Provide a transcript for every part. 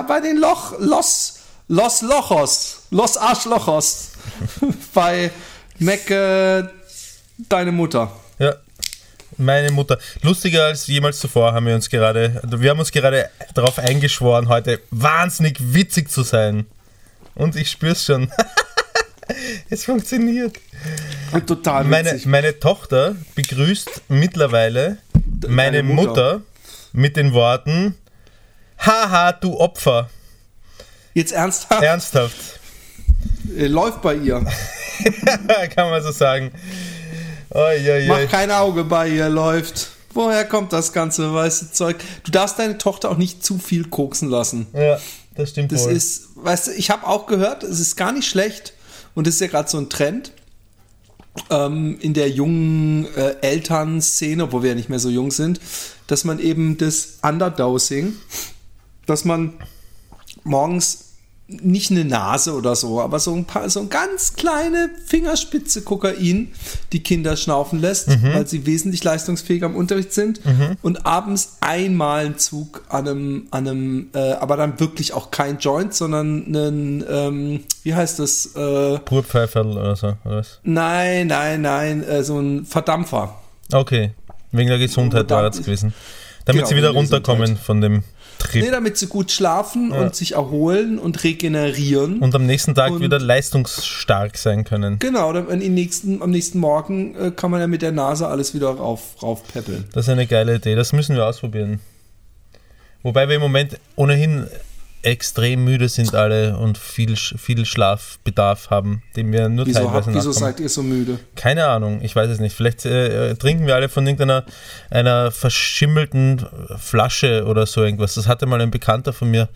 Bei den Loch, Los, Los Lochos, Los Arschlochos bei Mecke, deine Mutter. Ja, meine Mutter. Lustiger als jemals zuvor haben wir uns gerade, wir haben uns gerade darauf eingeschworen, heute wahnsinnig witzig zu sein. Und ich spür's schon. es funktioniert. Total meine, meine Tochter begrüßt mittlerweile meine Mutter. Mutter mit den Worten: Haha, du Opfer. Jetzt ernsthaft? Ernsthaft. Äh, läuft bei ihr. Kann man so sagen. Oi, oi, oi. Mach kein Auge bei ihr, läuft. Woher kommt das ganze weiße Zeug? Du darfst deine Tochter auch nicht zu viel koksen lassen. Ja, das stimmt Das wohl. ist, weißt du, ich habe auch gehört, es ist gar nicht schlecht und das ist ja gerade so ein Trend ähm, in der jungen äh, Elternszene, obwohl wir ja nicht mehr so jung sind, dass man eben das Underdosing dass man morgens nicht eine Nase oder so, aber so ein paar, so ein ganz kleine Fingerspitze Kokain die Kinder schnaufen lässt, mhm. weil sie wesentlich leistungsfähiger im Unterricht sind mhm. und abends einmal einen Zug an einem, an einem, äh, aber dann wirklich auch kein Joint, sondern einen, ähm, wie heißt das? Äh, Purpfeiferl oder so, oder was? Nein, nein, nein, äh, so ein Verdampfer. Okay, wegen der Gesundheit war das gewesen. Damit genau, sie wieder runterkommen von dem Trip. Nee, damit sie gut schlafen ja. und sich erholen und regenerieren. Und am nächsten Tag und wieder leistungsstark sein können. Genau, dann nächsten, am nächsten Morgen äh, kann man ja mit der Nase alles wieder rauf, raufpäppeln. Das ist eine geile Idee, das müssen wir ausprobieren. Wobei wir im Moment ohnehin extrem müde sind alle und viel, viel Schlafbedarf haben, den wir nur wieso teilweise hab, Wieso seid ihr so müde? Keine Ahnung, ich weiß es nicht. Vielleicht äh, trinken wir alle von irgendeiner einer verschimmelten Flasche oder so irgendwas. Das hatte mal ein Bekannter von mir,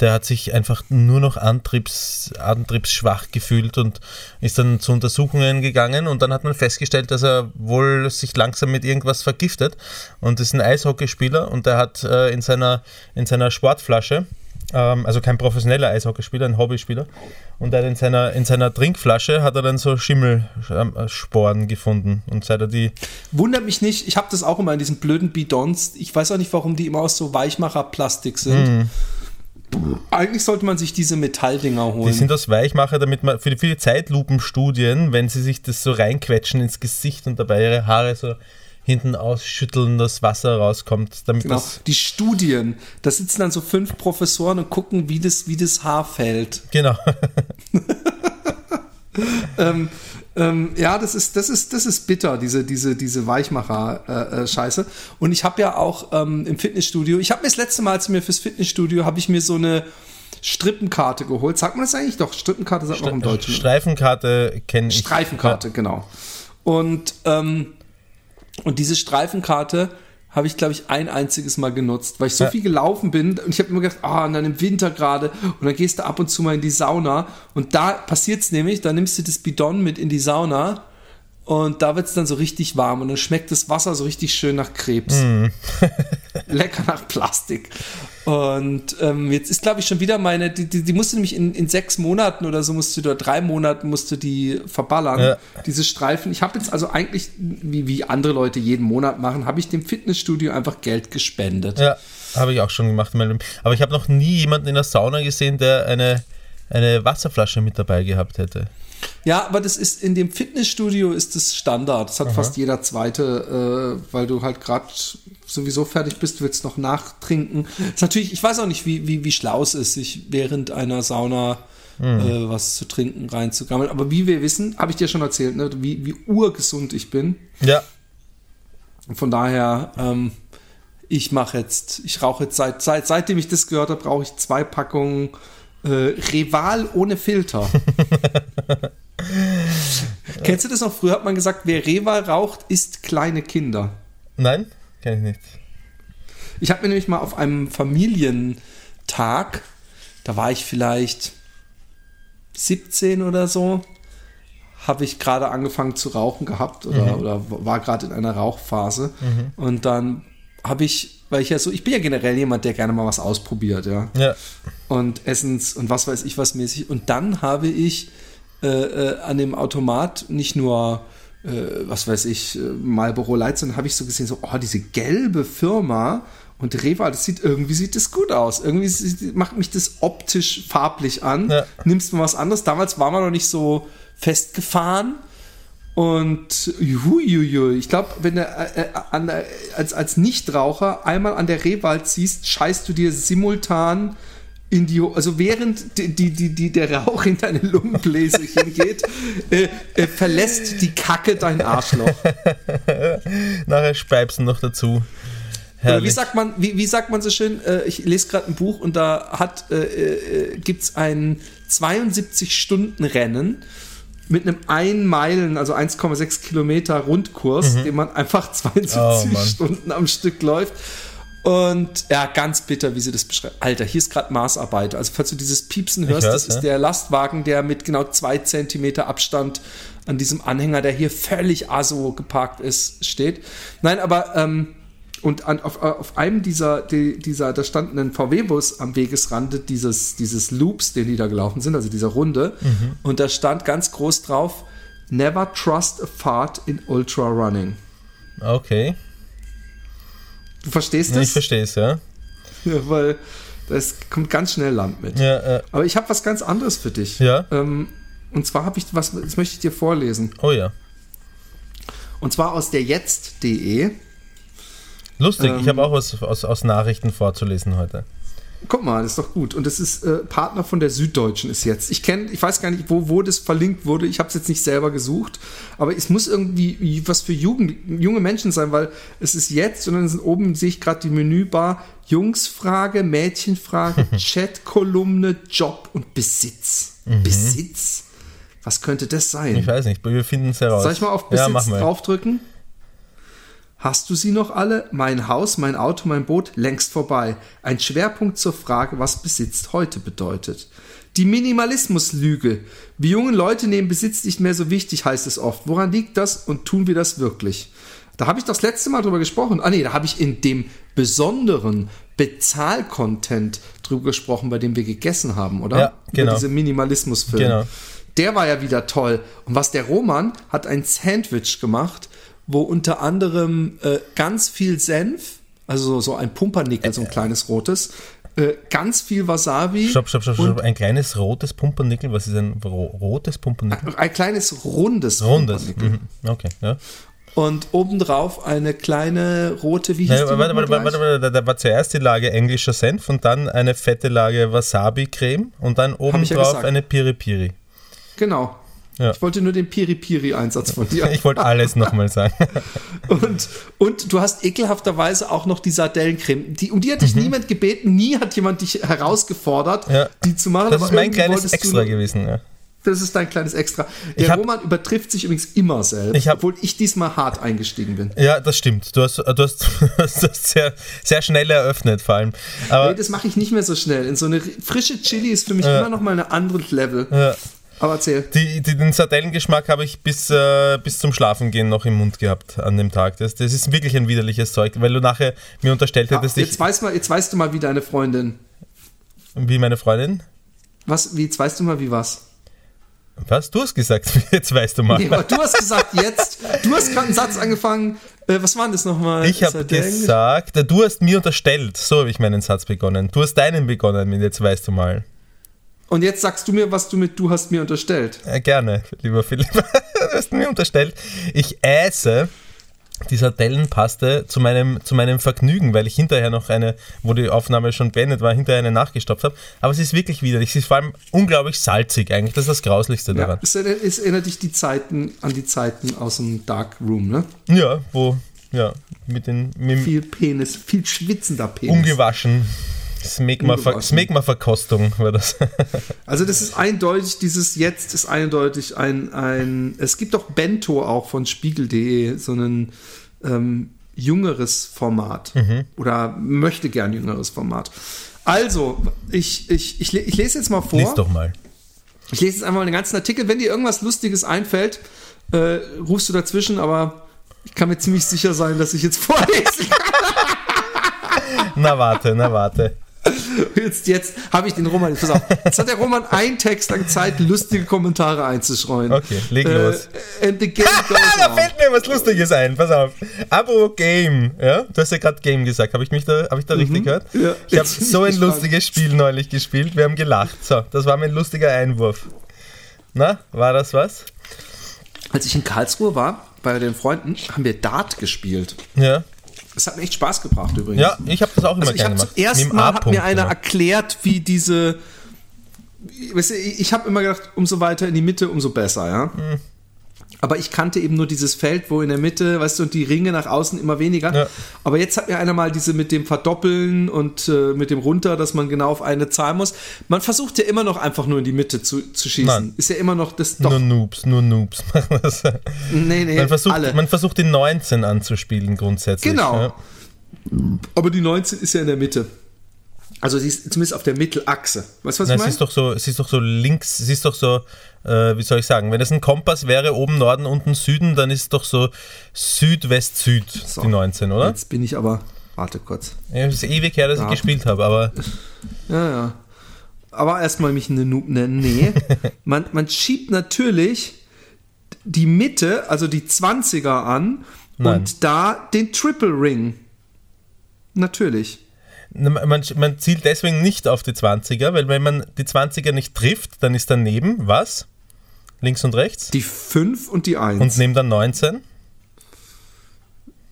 der hat sich einfach nur noch antriebs, antriebsschwach gefühlt und ist dann zu Untersuchungen gegangen und dann hat man festgestellt, dass er wohl sich langsam mit irgendwas vergiftet und ist ein Eishockeyspieler und der hat äh, in, seiner, in seiner Sportflasche ähm, also kein professioneller Eishockeyspieler, ein Hobbyspieler. Und er in seiner, in seiner Trinkflasche hat er dann so Schimmelsporen gefunden. Und seit er die. Wundert mich nicht, ich habe das auch immer in diesen blöden Bidons. Ich weiß auch nicht, warum die immer aus so Weichmacherplastik sind. Mm. Eigentlich sollte man sich diese Metalldinger holen. Die sind aus Weichmacher, damit man für viele Zeitlupenstudien, wenn sie sich das so reinquetschen ins Gesicht und dabei ihre Haare so hinten ausschütteln, das Wasser rauskommt. Damit genau. das die Studien, da sitzen dann so fünf Professoren und gucken, wie das, wie das Haar fällt. Genau. ähm, ähm, ja, das ist, das ist, das ist bitter, diese, diese, diese Weichmacher-Scheiße. Äh, äh und ich habe ja auch ähm, im Fitnessstudio, ich habe mir das letzte Mal, als ich mir fürs Fitnessstudio, habe ich mir so eine Strippenkarte geholt. Sagt man das eigentlich? Doch, Strippenkarte sagt man auch im Deutschen. Streifenkarte kenne ich. Streifenkarte, genau. Und ähm, und diese Streifenkarte habe ich, glaube ich, ein einziges Mal genutzt, weil ich so ja. viel gelaufen bin und ich habe immer gedacht, ah, oh, und dann im Winter gerade und dann gehst du ab und zu mal in die Sauna und da passiert es nämlich, da nimmst du das Bidon mit in die Sauna und da wird es dann so richtig warm und dann schmeckt das Wasser so richtig schön nach Krebs. Mm. Lecker nach Plastik. Und ähm, jetzt ist, glaube ich, schon wieder meine, die, die, die musste nämlich in, in sechs Monaten oder so, musste oder drei Monaten musste die verballern, ja. diese Streifen. Ich habe jetzt also eigentlich, wie, wie andere Leute jeden Monat machen, habe ich dem Fitnessstudio einfach Geld gespendet. Ja, habe ich auch schon gemacht. Aber ich habe noch nie jemanden in der Sauna gesehen, der eine, eine Wasserflasche mit dabei gehabt hätte. Ja, aber das ist in dem Fitnessstudio ist das Standard. Das hat Aha. fast jeder zweite, äh, weil du halt gerade sowieso fertig bist, willst noch nachtrinken. Das ist natürlich, ich weiß auch nicht, wie, wie, wie schlau es ist, sich während einer Sauna mhm. äh, was zu trinken reinzugammeln. Aber wie wir wissen, habe ich dir schon erzählt, ne, wie, wie urgesund ich bin. Ja. Von daher, ähm, ich mache jetzt, ich rauche jetzt seit, seit seitdem ich das gehört habe, brauche ich zwei Packungen äh, Reval ohne Filter. Kennst du das noch? Früher hat man gesagt, wer Reval raucht, isst kleine Kinder. Nein, kenne ich nicht. Ich habe mir nämlich mal auf einem Familientag, da war ich vielleicht 17 oder so, habe ich gerade angefangen zu rauchen gehabt oder, mhm. oder war gerade in einer Rauchphase. Mhm. Und dann habe ich, weil ich ja so, ich bin ja generell jemand, der gerne mal was ausprobiert, ja. ja. Und Essens und was weiß ich was mäßig. Und dann habe ich äh, äh, an dem Automat nicht nur äh, was weiß ich, äh, Marlboro Light, sondern habe ich so gesehen, so, oh, diese gelbe Firma und Reval, das sieht, irgendwie sieht das gut aus. Irgendwie sieht, macht mich das optisch farblich an. Ja. Nimmst du was anderes? Damals war man noch nicht so festgefahren. Und juhuiui, ich glaube, wenn du äh, äh, an, als, als Nichtraucher einmal an der Rehwald ziehst, scheißt du dir simultan in die, also während die, die, die, der Rauch in deine Lungenbläschen geht, äh, äh, verlässt die Kacke dein Arschloch. Nachher speibst noch dazu. Wie sagt man, wie, wie sagt man so schön? Äh, ich lese gerade ein Buch und da hat äh, äh, gibt es ein 72-Stunden-Rennen mit einem 1 Meilen, also 1,6 Kilometer Rundkurs, mhm. den man einfach 72 oh, Stunden am Stück läuft. Und ja, ganz bitter, wie sie das beschreibt. Alter, hier ist gerade Maßarbeit. Also, falls du dieses Piepsen hörst, das ist der Lastwagen, der mit genau zwei Zentimeter Abstand an diesem Anhänger, der hier völlig aso geparkt ist, steht. Nein, aber ähm, und an, auf, auf einem dieser, die, dieser, da stand ein VW-Bus am Wegesrande dieses, dieses Loops, den die da gelaufen sind, also dieser Runde. Mhm. Und da stand ganz groß drauf: Never trust a fart in Ultra Running. Okay. Du verstehst das? Ich verstehe es, ja. ja. Weil das kommt ganz schnell Land mit. Ja, äh. Aber ich habe was ganz anderes für dich. Ja. Ähm, und zwar habe ich was, das möchte ich dir vorlesen. Oh ja. Und zwar aus der jetzt.de. Lustig, ähm, ich habe auch was aus, aus Nachrichten vorzulesen heute. Guck mal, das ist doch gut. Und das ist äh, Partner von der Süddeutschen ist jetzt. Ich kenne, ich weiß gar nicht, wo, wo das verlinkt wurde. Ich habe es jetzt nicht selber gesucht. Aber es muss irgendwie was für Jugend, junge Menschen sein, weil es ist jetzt und dann sind oben, sehe ich gerade die Menübar, Jungsfrage, Mädchenfrage, Chatkolumne, Job und Besitz. Mhm. Besitz? Was könnte das sein? Ich weiß nicht, wir finden es heraus. Soll ich mal auf Besitz ja, draufdrücken? Hast du sie noch alle? Mein Haus, mein Auto, mein Boot längst vorbei. Ein Schwerpunkt zur Frage, was Besitz heute bedeutet. Die Minimalismuslüge. Wir jungen Leute nehmen Besitz nicht mehr so wichtig, heißt es oft. Woran liegt das und tun wir das wirklich? Da habe ich das letzte Mal drüber gesprochen. Ah nee, da habe ich in dem besonderen Bezahlcontent drüber gesprochen, bei dem wir gegessen haben, oder? Ja, genau. Über diese Minimalismusfilm. Genau. Der war ja wieder toll. Und was der Roman hat ein Sandwich gemacht wo unter anderem äh, ganz viel Senf, also so ein Pumpernickel, so ein kleines rotes, äh, ganz viel Wasabi. Stopp, stopp, stopp, stopp. Ein kleines rotes Pumpernickel. Was ist ein rotes Pumpernickel? Ein, ein kleines rundes, rundes. Mhm. Okay, ja. Und obendrauf eine kleine rote, wie hieß Nein, die? Warte, warte, warte, warte, da war zuerst die Lage englischer Senf und dann eine fette Lage Wasabi-Creme und dann obendrauf ja eine Piri-Piri. Genau. Ja. Ich wollte nur den Piri-Piri-Einsatz von dir. ich wollte alles nochmal sagen. und, und du hast ekelhafterweise auch noch die Sardellencreme. Die, um die hat dich mhm. niemand gebeten, nie hat jemand dich herausgefordert, ja. die zu machen. Das ist mein kleines Extra du, gewesen, ja. Das ist dein kleines Extra. Der hab, Roman übertrifft sich übrigens immer selbst, hab, obwohl ich diesmal hart eingestiegen bin. Ja, das stimmt. Du hast, du hast, du hast sehr, sehr schnell eröffnet, vor allem. Aber nee, das mache ich nicht mehr so schnell. In so eine frische Chili ist für mich äh, immer noch mal ein anderes Level. Ja. Aber erzähl. Die, die, den Sardellengeschmack habe ich bis, äh, bis zum Schlafengehen noch im Mund gehabt an dem Tag. Das, das ist wirklich ein widerliches Zeug, weil du nachher mir unterstellt hättest, ja, jetzt, ich, weiß mal, jetzt weißt du mal, wie deine Freundin. Wie meine Freundin? Was, wie, jetzt weißt du mal, wie was? Was? Du hast gesagt, jetzt weißt du mal. Nee, aber du hast gesagt, jetzt. Du hast gerade einen Satz angefangen. Äh, was war denn das nochmal? Ich habe gesagt, du hast mir unterstellt. So habe ich meinen Satz begonnen. Du hast deinen begonnen mit jetzt weißt du mal. Und jetzt sagst du mir, was du mit du hast mir unterstellt. Ja, gerne, lieber Philipp. du hast mir unterstellt. Ich äße die Sardellenpaste zu meinem, zu meinem Vergnügen, weil ich hinterher noch eine, wo die Aufnahme schon beendet war, hinterher eine nachgestopft habe. Aber es ist wirklich widerlich. Es ist vor allem unglaublich salzig eigentlich. Das ist das Grauslichste daran. Ja, es, es erinnert dich die Zeiten an die Zeiten aus dem Dark Room, ne? Ja, wo Ja, mit den mit Viel Penis, viel schwitzender Penis. ungewaschen. Smegma-Verkostung war das. Also das ist eindeutig, dieses Jetzt ist eindeutig ein, ein es gibt doch Bento auch von spiegel.de, so ein ähm, jüngeres Format oder möchte gern jüngeres Format. Also, ich, ich, ich, ich lese jetzt mal vor. Lies doch mal. Ich lese jetzt einmal den ganzen Artikel. Wenn dir irgendwas Lustiges einfällt, äh, rufst du dazwischen, aber ich kann mir ziemlich sicher sein, dass ich jetzt vorlesen kann. Na warte, na warte. Jetzt, jetzt habe ich den Roman. Pass auf. Jetzt hat der Roman einen Text lang Zeit, lustige Kommentare einzuschreuen. Okay, leg los. Äh, and the game goes da on. fällt mir was Lustiges ein. Pass auf. Abo Game. Ja, du hast ja gerade Game gesagt. Habe ich mich da, hab ich da richtig gehört? Mhm. Ja, ich habe so ein gespannt. lustiges Spiel neulich gespielt. Wir haben gelacht. So, das war mein lustiger Einwurf. Na, war das was? Als ich in Karlsruhe war, bei den Freunden, haben wir Dart gespielt. Ja. Das hat mir echt Spaß gebracht übrigens. Ja, ich habe das auch immer Also ich gerne gemacht. dem Mal hat mir einer immer. erklärt, wie diese. Weißt du, ich habe immer gedacht, umso weiter in die Mitte, umso besser, ja. Hm. Aber ich kannte eben nur dieses Feld, wo in der Mitte, weißt du, und die Ringe nach außen immer weniger. Ja. Aber jetzt hat mir einer mal diese mit dem Verdoppeln und äh, mit dem runter, dass man genau auf eine Zahl muss. Man versucht ja immer noch einfach nur in die Mitte zu, zu schießen. Nein. Ist ja immer noch das doch. Nur Noobs, nur Noobs machen das. nee, nee, Man versucht, alle. man versucht die 19 anzuspielen grundsätzlich. Genau. Ja. Aber die 19 ist ja in der Mitte. Also sie ist zumindest auf der Mittelachse. Weißt du, was Na, ich sie meine? ist doch so, sie ist doch so links, sie ist doch so, äh, wie soll ich sagen, wenn es ein Kompass wäre, oben Norden, unten Süden, dann ist es doch so Süd-West-Süd, So. die 19, oder? Jetzt bin ich aber. Warte kurz. Ja, es ist ewig her, dass Ja. ich gespielt habe, aber Ja, ja. Aber erstmal mich eine Noob nennen. Nee. man, man schiebt natürlich die Mitte, also die 20er an Nein. und da den Triple Ring. Natürlich. Man, man zielt deswegen nicht auf die 20er, weil wenn man die 20er nicht trifft, dann ist daneben was? Links und rechts? Die 5 und die 1. Und neben der 19?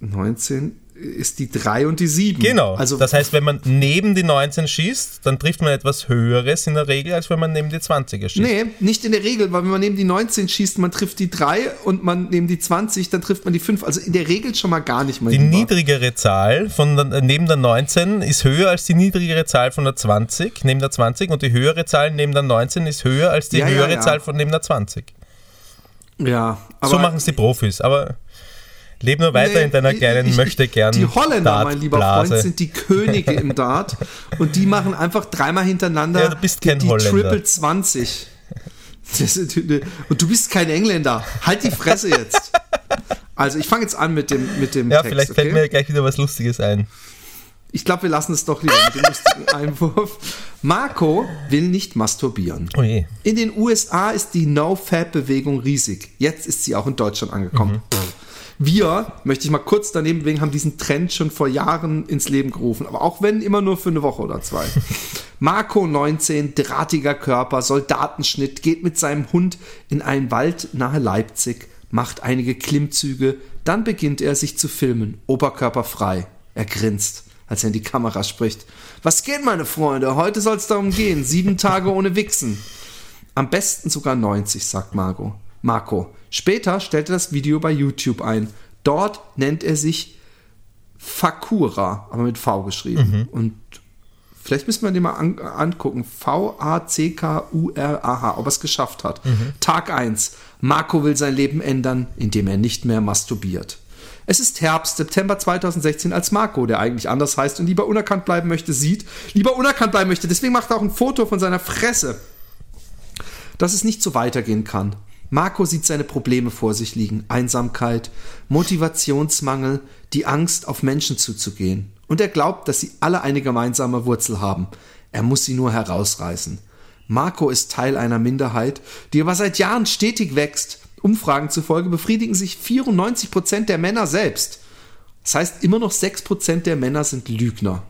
19 ist die 3 und die 7. Genau. Also das heißt, wenn man neben die 19 schießt, dann trifft man etwas Höheres in der Regel, als wenn man neben die 20er schießt. Nee, nicht in der Regel, weil wenn man neben die 19 schießt, man trifft die 3 und man neben die 20, dann trifft man die 5. Also in der Regel schon mal gar nicht mal. Die niedrigere Zahl von der, neben der 19 ist höher als die niedrigere Zahl von der 20, neben der 20 und die höhere Zahl neben der 19 ist höher als die Ja, ja, höhere ja. Zahl von neben der 20. Ja, aber so machen es die Profis, aber leb nur weiter Nee, in deiner kleinen ich- möchte gern Die Holländer, mein lieber. Freund, sind die Könige im Dart und die machen einfach dreimal hintereinander Ja, du bist die, kein die Holländer. Triple 20. Das ist- Und du bist kein Engländer. Halt die Fresse jetzt. Also ich fange jetzt an mit dem, mit dem Ja, Text. vielleicht okay? fällt mir gleich wieder was Lustiges ein. Ich glaube, wir lassen es doch lieber mit dem lustigen Einwurf. Marco will nicht masturbieren. Oh je. In den USA ist die No-Fab-Bewegung riesig. Jetzt ist sie auch in Deutschland angekommen. Pff. Wir, möchte ich mal kurz daneben wegen, haben diesen Trend schon vor Jahren ins Leben gerufen. Aber auch wenn immer nur für eine Woche oder zwei. Marco 19, drahtiger Körper, Soldatenschnitt, geht mit seinem Hund in einen Wald nahe Leipzig, macht einige Klimmzüge, dann beginnt er sich zu filmen, oberkörperfrei. Er grinst, als er in die Kamera spricht. Was geht, meine Freunde? Heute soll es darum gehen. Sieben Tage ohne Wichsen. Am besten sogar 90, sagt Marco. Marco. Später stellt er das Video bei YouTube ein. Dort nennt er sich Fakura, aber mit V geschrieben. Und vielleicht müssen wir den mal an, angucken. V-A-C-K-U-R-A-H, ob er es geschafft hat. Tag 1. Marco will sein Leben ändern, indem er nicht mehr masturbiert. Es ist Herbst, September 2016, als Marco, der eigentlich anders heißt und lieber unerkannt bleiben möchte, sieht, lieber unerkannt bleiben möchte. Deswegen macht er auch ein Foto von seiner Fresse dass es nicht so weitergehen kann. Marco sieht seine Probleme vor sich liegen. Einsamkeit, Motivationsmangel, die Angst, auf Menschen zuzugehen. Und er glaubt, dass sie alle eine gemeinsame Wurzel haben. Er muss sie nur herausreißen. Marco ist Teil einer Minderheit, die aber seit Jahren stetig wächst. Umfragen zufolge befriedigen sich 94 Prozent der Männer selbst. Das heißt, immer noch 6% der Männer sind Lügner.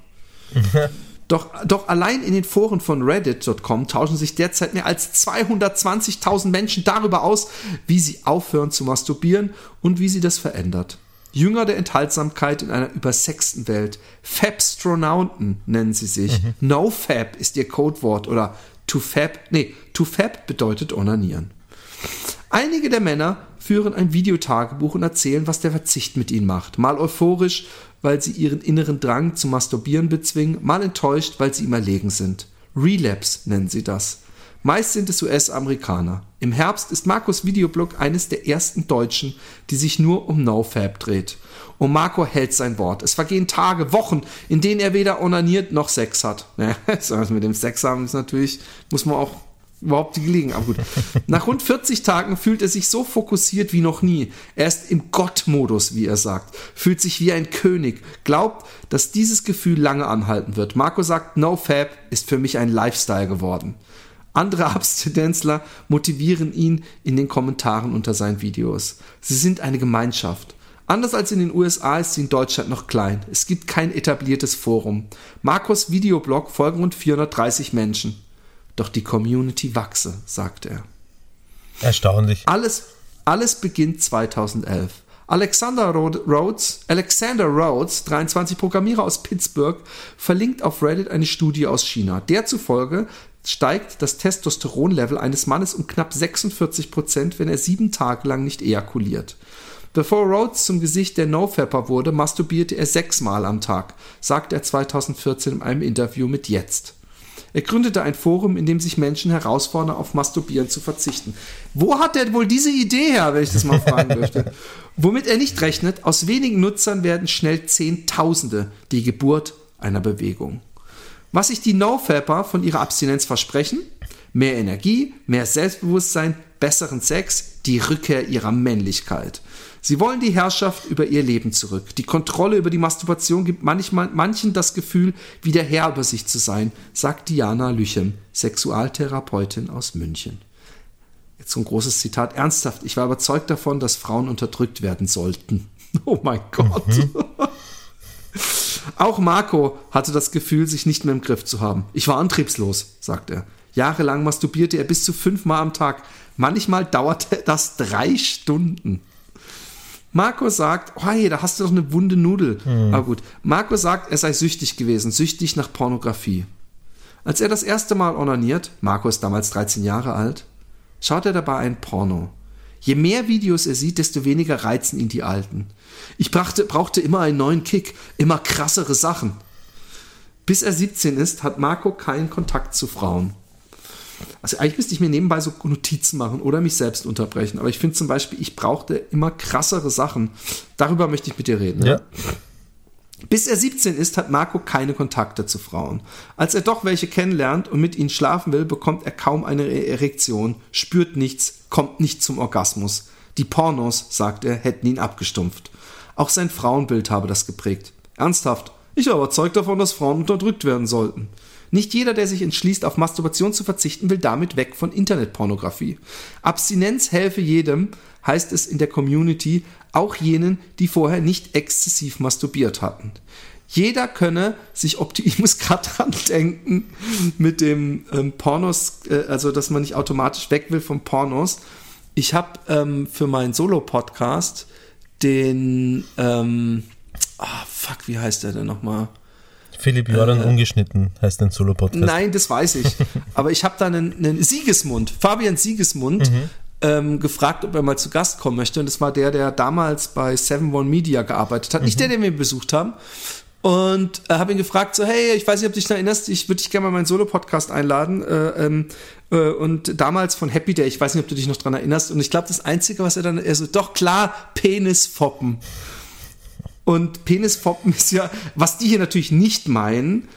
Doch, doch allein in den Foren von Reddit.com tauschen sich derzeit mehr als 220.000 Menschen darüber aus, wie sie aufhören zu masturbieren und wie sie das verändert. Jünger der Enthaltsamkeit in einer übersexten Welt. Fabstronauten nennen sie sich. No-Fab ist ihr Codewort oder to Fab, nee, to Fab bedeutet onanieren. Einige der Männer führen ein Videotagebuch und erzählen, was der Verzicht mit ihnen macht. Mal euphorisch, weil sie ihren inneren Drang zum Masturbieren bezwingen, mal enttäuscht, weil sie ihm erlegen sind. Relapse nennen sie das. Meist sind es US-Amerikaner. Im Herbst ist Marcos Videoblog eines der ersten Deutschen, die sich nur um NoFab dreht. Und Marco hält sein Wort. Es vergehen Tage, Wochen, in denen er weder onaniert noch Sex hat. Ja, mit dem Sex haben ist natürlich, muss man auch überhaupt die Gelegenheit. Aber gut. Nach rund 40 Tagen fühlt er sich so fokussiert wie noch nie. Er ist im Gott-Modus, wie er sagt. Fühlt sich wie ein König. Glaubt, dass dieses Gefühl lange anhalten wird. Marco sagt, No Fab ist für mich ein Lifestyle geworden. Andere Abstinenzler motivieren ihn in den Kommentaren unter seinen Videos. Sie sind eine Gemeinschaft. Anders als in den USA ist sie in Deutschland noch klein. Es gibt kein etabliertes Forum. Marcos Videoblog folgen rund 430 Menschen. Doch die Community wachse, sagt er. Erstaunlich. Alles, alles beginnt 2011. Alexander Rhodes, Alexander Rhodes, 23 Programmierer aus Pittsburgh, verlinkt auf Reddit eine Studie aus China. Der zufolge steigt das Testosteronlevel eines Mannes um knapp 46 Prozent, wenn er sieben Tage lang nicht ejakuliert. Bevor Rhodes zum Gesicht der No-Fapper wurde, masturbierte er sechsmal am Tag, sagt er 2014 in einem Interview mit Jetzt. Er gründete ein Forum, in dem sich Menschen herausfordern, auf Masturbieren zu verzichten. Wo hat er wohl diese Idee her, wenn ich das mal fragen dürfte? Womit er nicht rechnet, aus wenigen Nutzern werden schnell Zehntausende die Geburt einer Bewegung. Was sich die No-Fapper von ihrer Abstinenz versprechen? Mehr Energie, mehr Selbstbewusstsein, besseren Sex, die Rückkehr ihrer Männlichkeit. Sie wollen die Herrschaft über ihr Leben zurück. Die Kontrolle über die Masturbation gibt manchmal, manchen das Gefühl, wieder Herr über sich zu sein, sagt Diana Lüchem, Sexualtherapeutin aus München. Jetzt so ein großes Zitat. Ernsthaft, ich war überzeugt davon, dass Frauen unterdrückt werden sollten. Oh mein Gott. Mhm. Auch Marco hatte das Gefühl, sich nicht mehr im Griff zu haben. Ich war antriebslos, sagt er. Jahrelang masturbierte er bis zu fünfmal am Tag. Manchmal dauerte das drei Stunden. Marco sagt, oh hey, da hast du doch eine wunde Nudel. Mhm. Aber gut. Marco sagt, er sei süchtig gewesen, süchtig nach Pornografie. Als er das erste Mal onaniert, Marco ist damals 13 Jahre alt, schaut er dabei ein Porno. Je mehr Videos er sieht, desto weniger reizen ihn die alten. Ich brachte, brauchte immer einen neuen Kick, immer krassere Sachen. Bis er 17 ist, hat Marco keinen Kontakt zu Frauen. Also eigentlich müsste ich mir nebenbei so Notizen machen oder mich selbst unterbrechen. Aber ich finde zum Beispiel, ich brauchte immer krassere Sachen. Darüber möchte ich mit dir reden. Ja. Bis er 17 ist, hat Marco keine Kontakte zu Frauen. Als er doch welche kennenlernt und mit ihnen schlafen will, bekommt er kaum eine Erektion, spürt nichts, kommt nicht zum Orgasmus. Die Pornos, sagt er, hätten ihn abgestumpft. Auch sein Frauenbild habe das geprägt. Ernsthaft, ich war überzeugt davon, dass Frauen unterdrückt werden sollten. Nicht jeder, der sich entschließt, auf Masturbation zu verzichten, will damit weg von Internetpornografie. Abstinenz helfe jedem, heißt es in der Community, auch jenen, die vorher nicht exzessiv masturbiert hatten. Jeder könne sich optimieren, ich muss gerade dran denken, mit dem ähm, Pornos, äh, also dass man nicht automatisch weg will von Pornos. Ich habe ähm, für meinen Solo-Podcast den, ähm, ah, fuck, wie heißt der denn nochmal? Philipp Jordan äh, ungeschnitten heißt ein Solo-Podcast. Nein, das weiß ich. Aber ich habe da einen, einen Siegesmund, Fabian Siegesmund, mhm. ähm, gefragt, ob er mal zu Gast kommen möchte. Und das war der, der damals bei Seven One Media gearbeitet hat. Mhm. Nicht der, den wir besucht haben. Und äh, habe ihn gefragt, so, hey, ich weiß nicht, ob du dich noch erinnerst, ich würde dich gerne mal meinen Solo-Podcast einladen. Äh, ähm, äh, und damals von Happy Day, ich weiß nicht, ob du dich noch dran erinnerst. Und ich glaube, das Einzige, was er dann, er so, doch klar, Penis foppen. Und Penisfoppen ist ja, was die hier natürlich nicht meinen,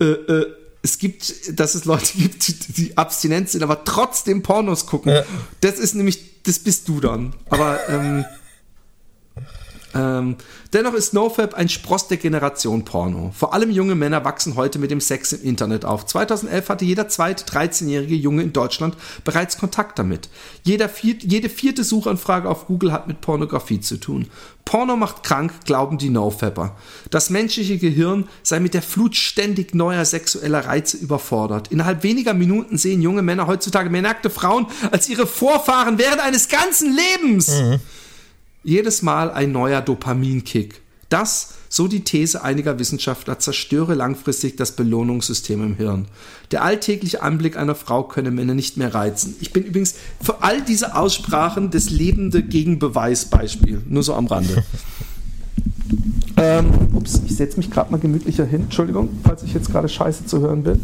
äh, äh, es gibt, dass es Leute gibt, die abstinent sind, aber trotzdem Pornos gucken. Ja. Das ist nämlich, das bist du dann. Aber ähm, ähm, dennoch ist NoFap ein Spross der Generation Porno. Vor allem junge Männer wachsen heute mit dem Sex im Internet auf. 2011 hatte jeder zweite 13-jährige Junge in Deutschland bereits Kontakt damit. Jeder viert, jede vierte Suchanfrage auf Google hat mit Pornografie zu tun. Porno macht krank, glauben die NoFapper. Das menschliche Gehirn sei mit der Flut ständig neuer sexueller Reize überfordert. Innerhalb weniger Minuten sehen junge Männer heutzutage mehr nackte Frauen als ihre Vorfahren während eines ganzen Lebens. Mhm. Jedes Mal ein neuer Dopaminkick. Das, so die These einiger Wissenschaftler, zerstöre langfristig das Belohnungssystem im Hirn. Der alltägliche Anblick einer Frau könne Männer nicht mehr reizen. Ich bin übrigens für all diese Aussprachen das lebende Gegenbeweisbeispiel. Nur so am Rande. ähm, ups, ich setze mich gerade mal gemütlicher hin. Entschuldigung, falls ich jetzt gerade scheiße zu hören bin.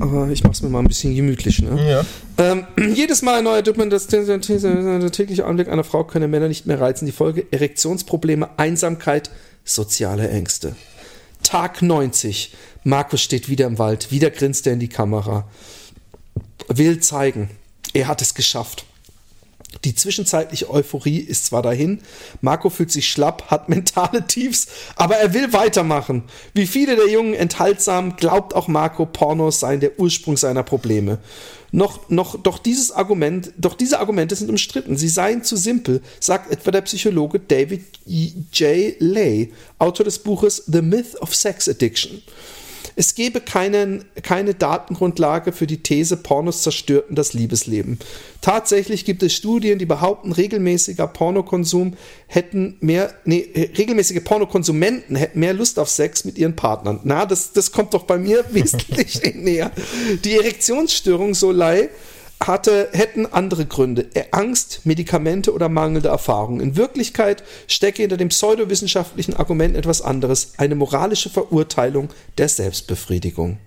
Aber ich mache es mir mal ein bisschen gemütlich. Ne? Ja. Ähm, jedes Mal ein neuer Duppmann, das der tägliche Anblick einer Frau könne Männer nicht mehr reizen. Die Folge Erektionsprobleme, Einsamkeit, soziale Ängste. Tag 90. Markus steht wieder im Wald. Wieder grinst er in die Kamera. Will zeigen, er hat es geschafft. Die zwischenzeitliche Euphorie ist zwar dahin, Marco fühlt sich schlapp, hat mentale Tiefs, aber er will weitermachen. Wie viele der Jungen enthaltsam, glaubt auch Marco, Pornos seien der Ursprung seiner Probleme. Noch, noch, doch dieses Argument, doch diese Argumente sind umstritten. Sie seien zu simpel, sagt etwa der Psychologe David J. Lay, Autor des Buches The Myth of Sex Addiction. Es gebe keinen, keine Datengrundlage für die These, Pornos zerstörten das Liebesleben. Tatsächlich gibt es Studien, die behaupten, regelmäßiger Pornokonsum hätten mehr, nee, regelmäßige Pornokonsumenten hätten mehr Lust auf Sex mit ihren Partnern. Na, das, das kommt doch bei mir wesentlich näher. Die Erektionsstörung, so Lei, hatte, hätten andere Gründe. Angst, Medikamente oder mangelnde Erfahrung. In Wirklichkeit stecke hinter dem pseudowissenschaftlichen Argument etwas anderes, eine moralische Verurteilung der Selbstbefriedigung.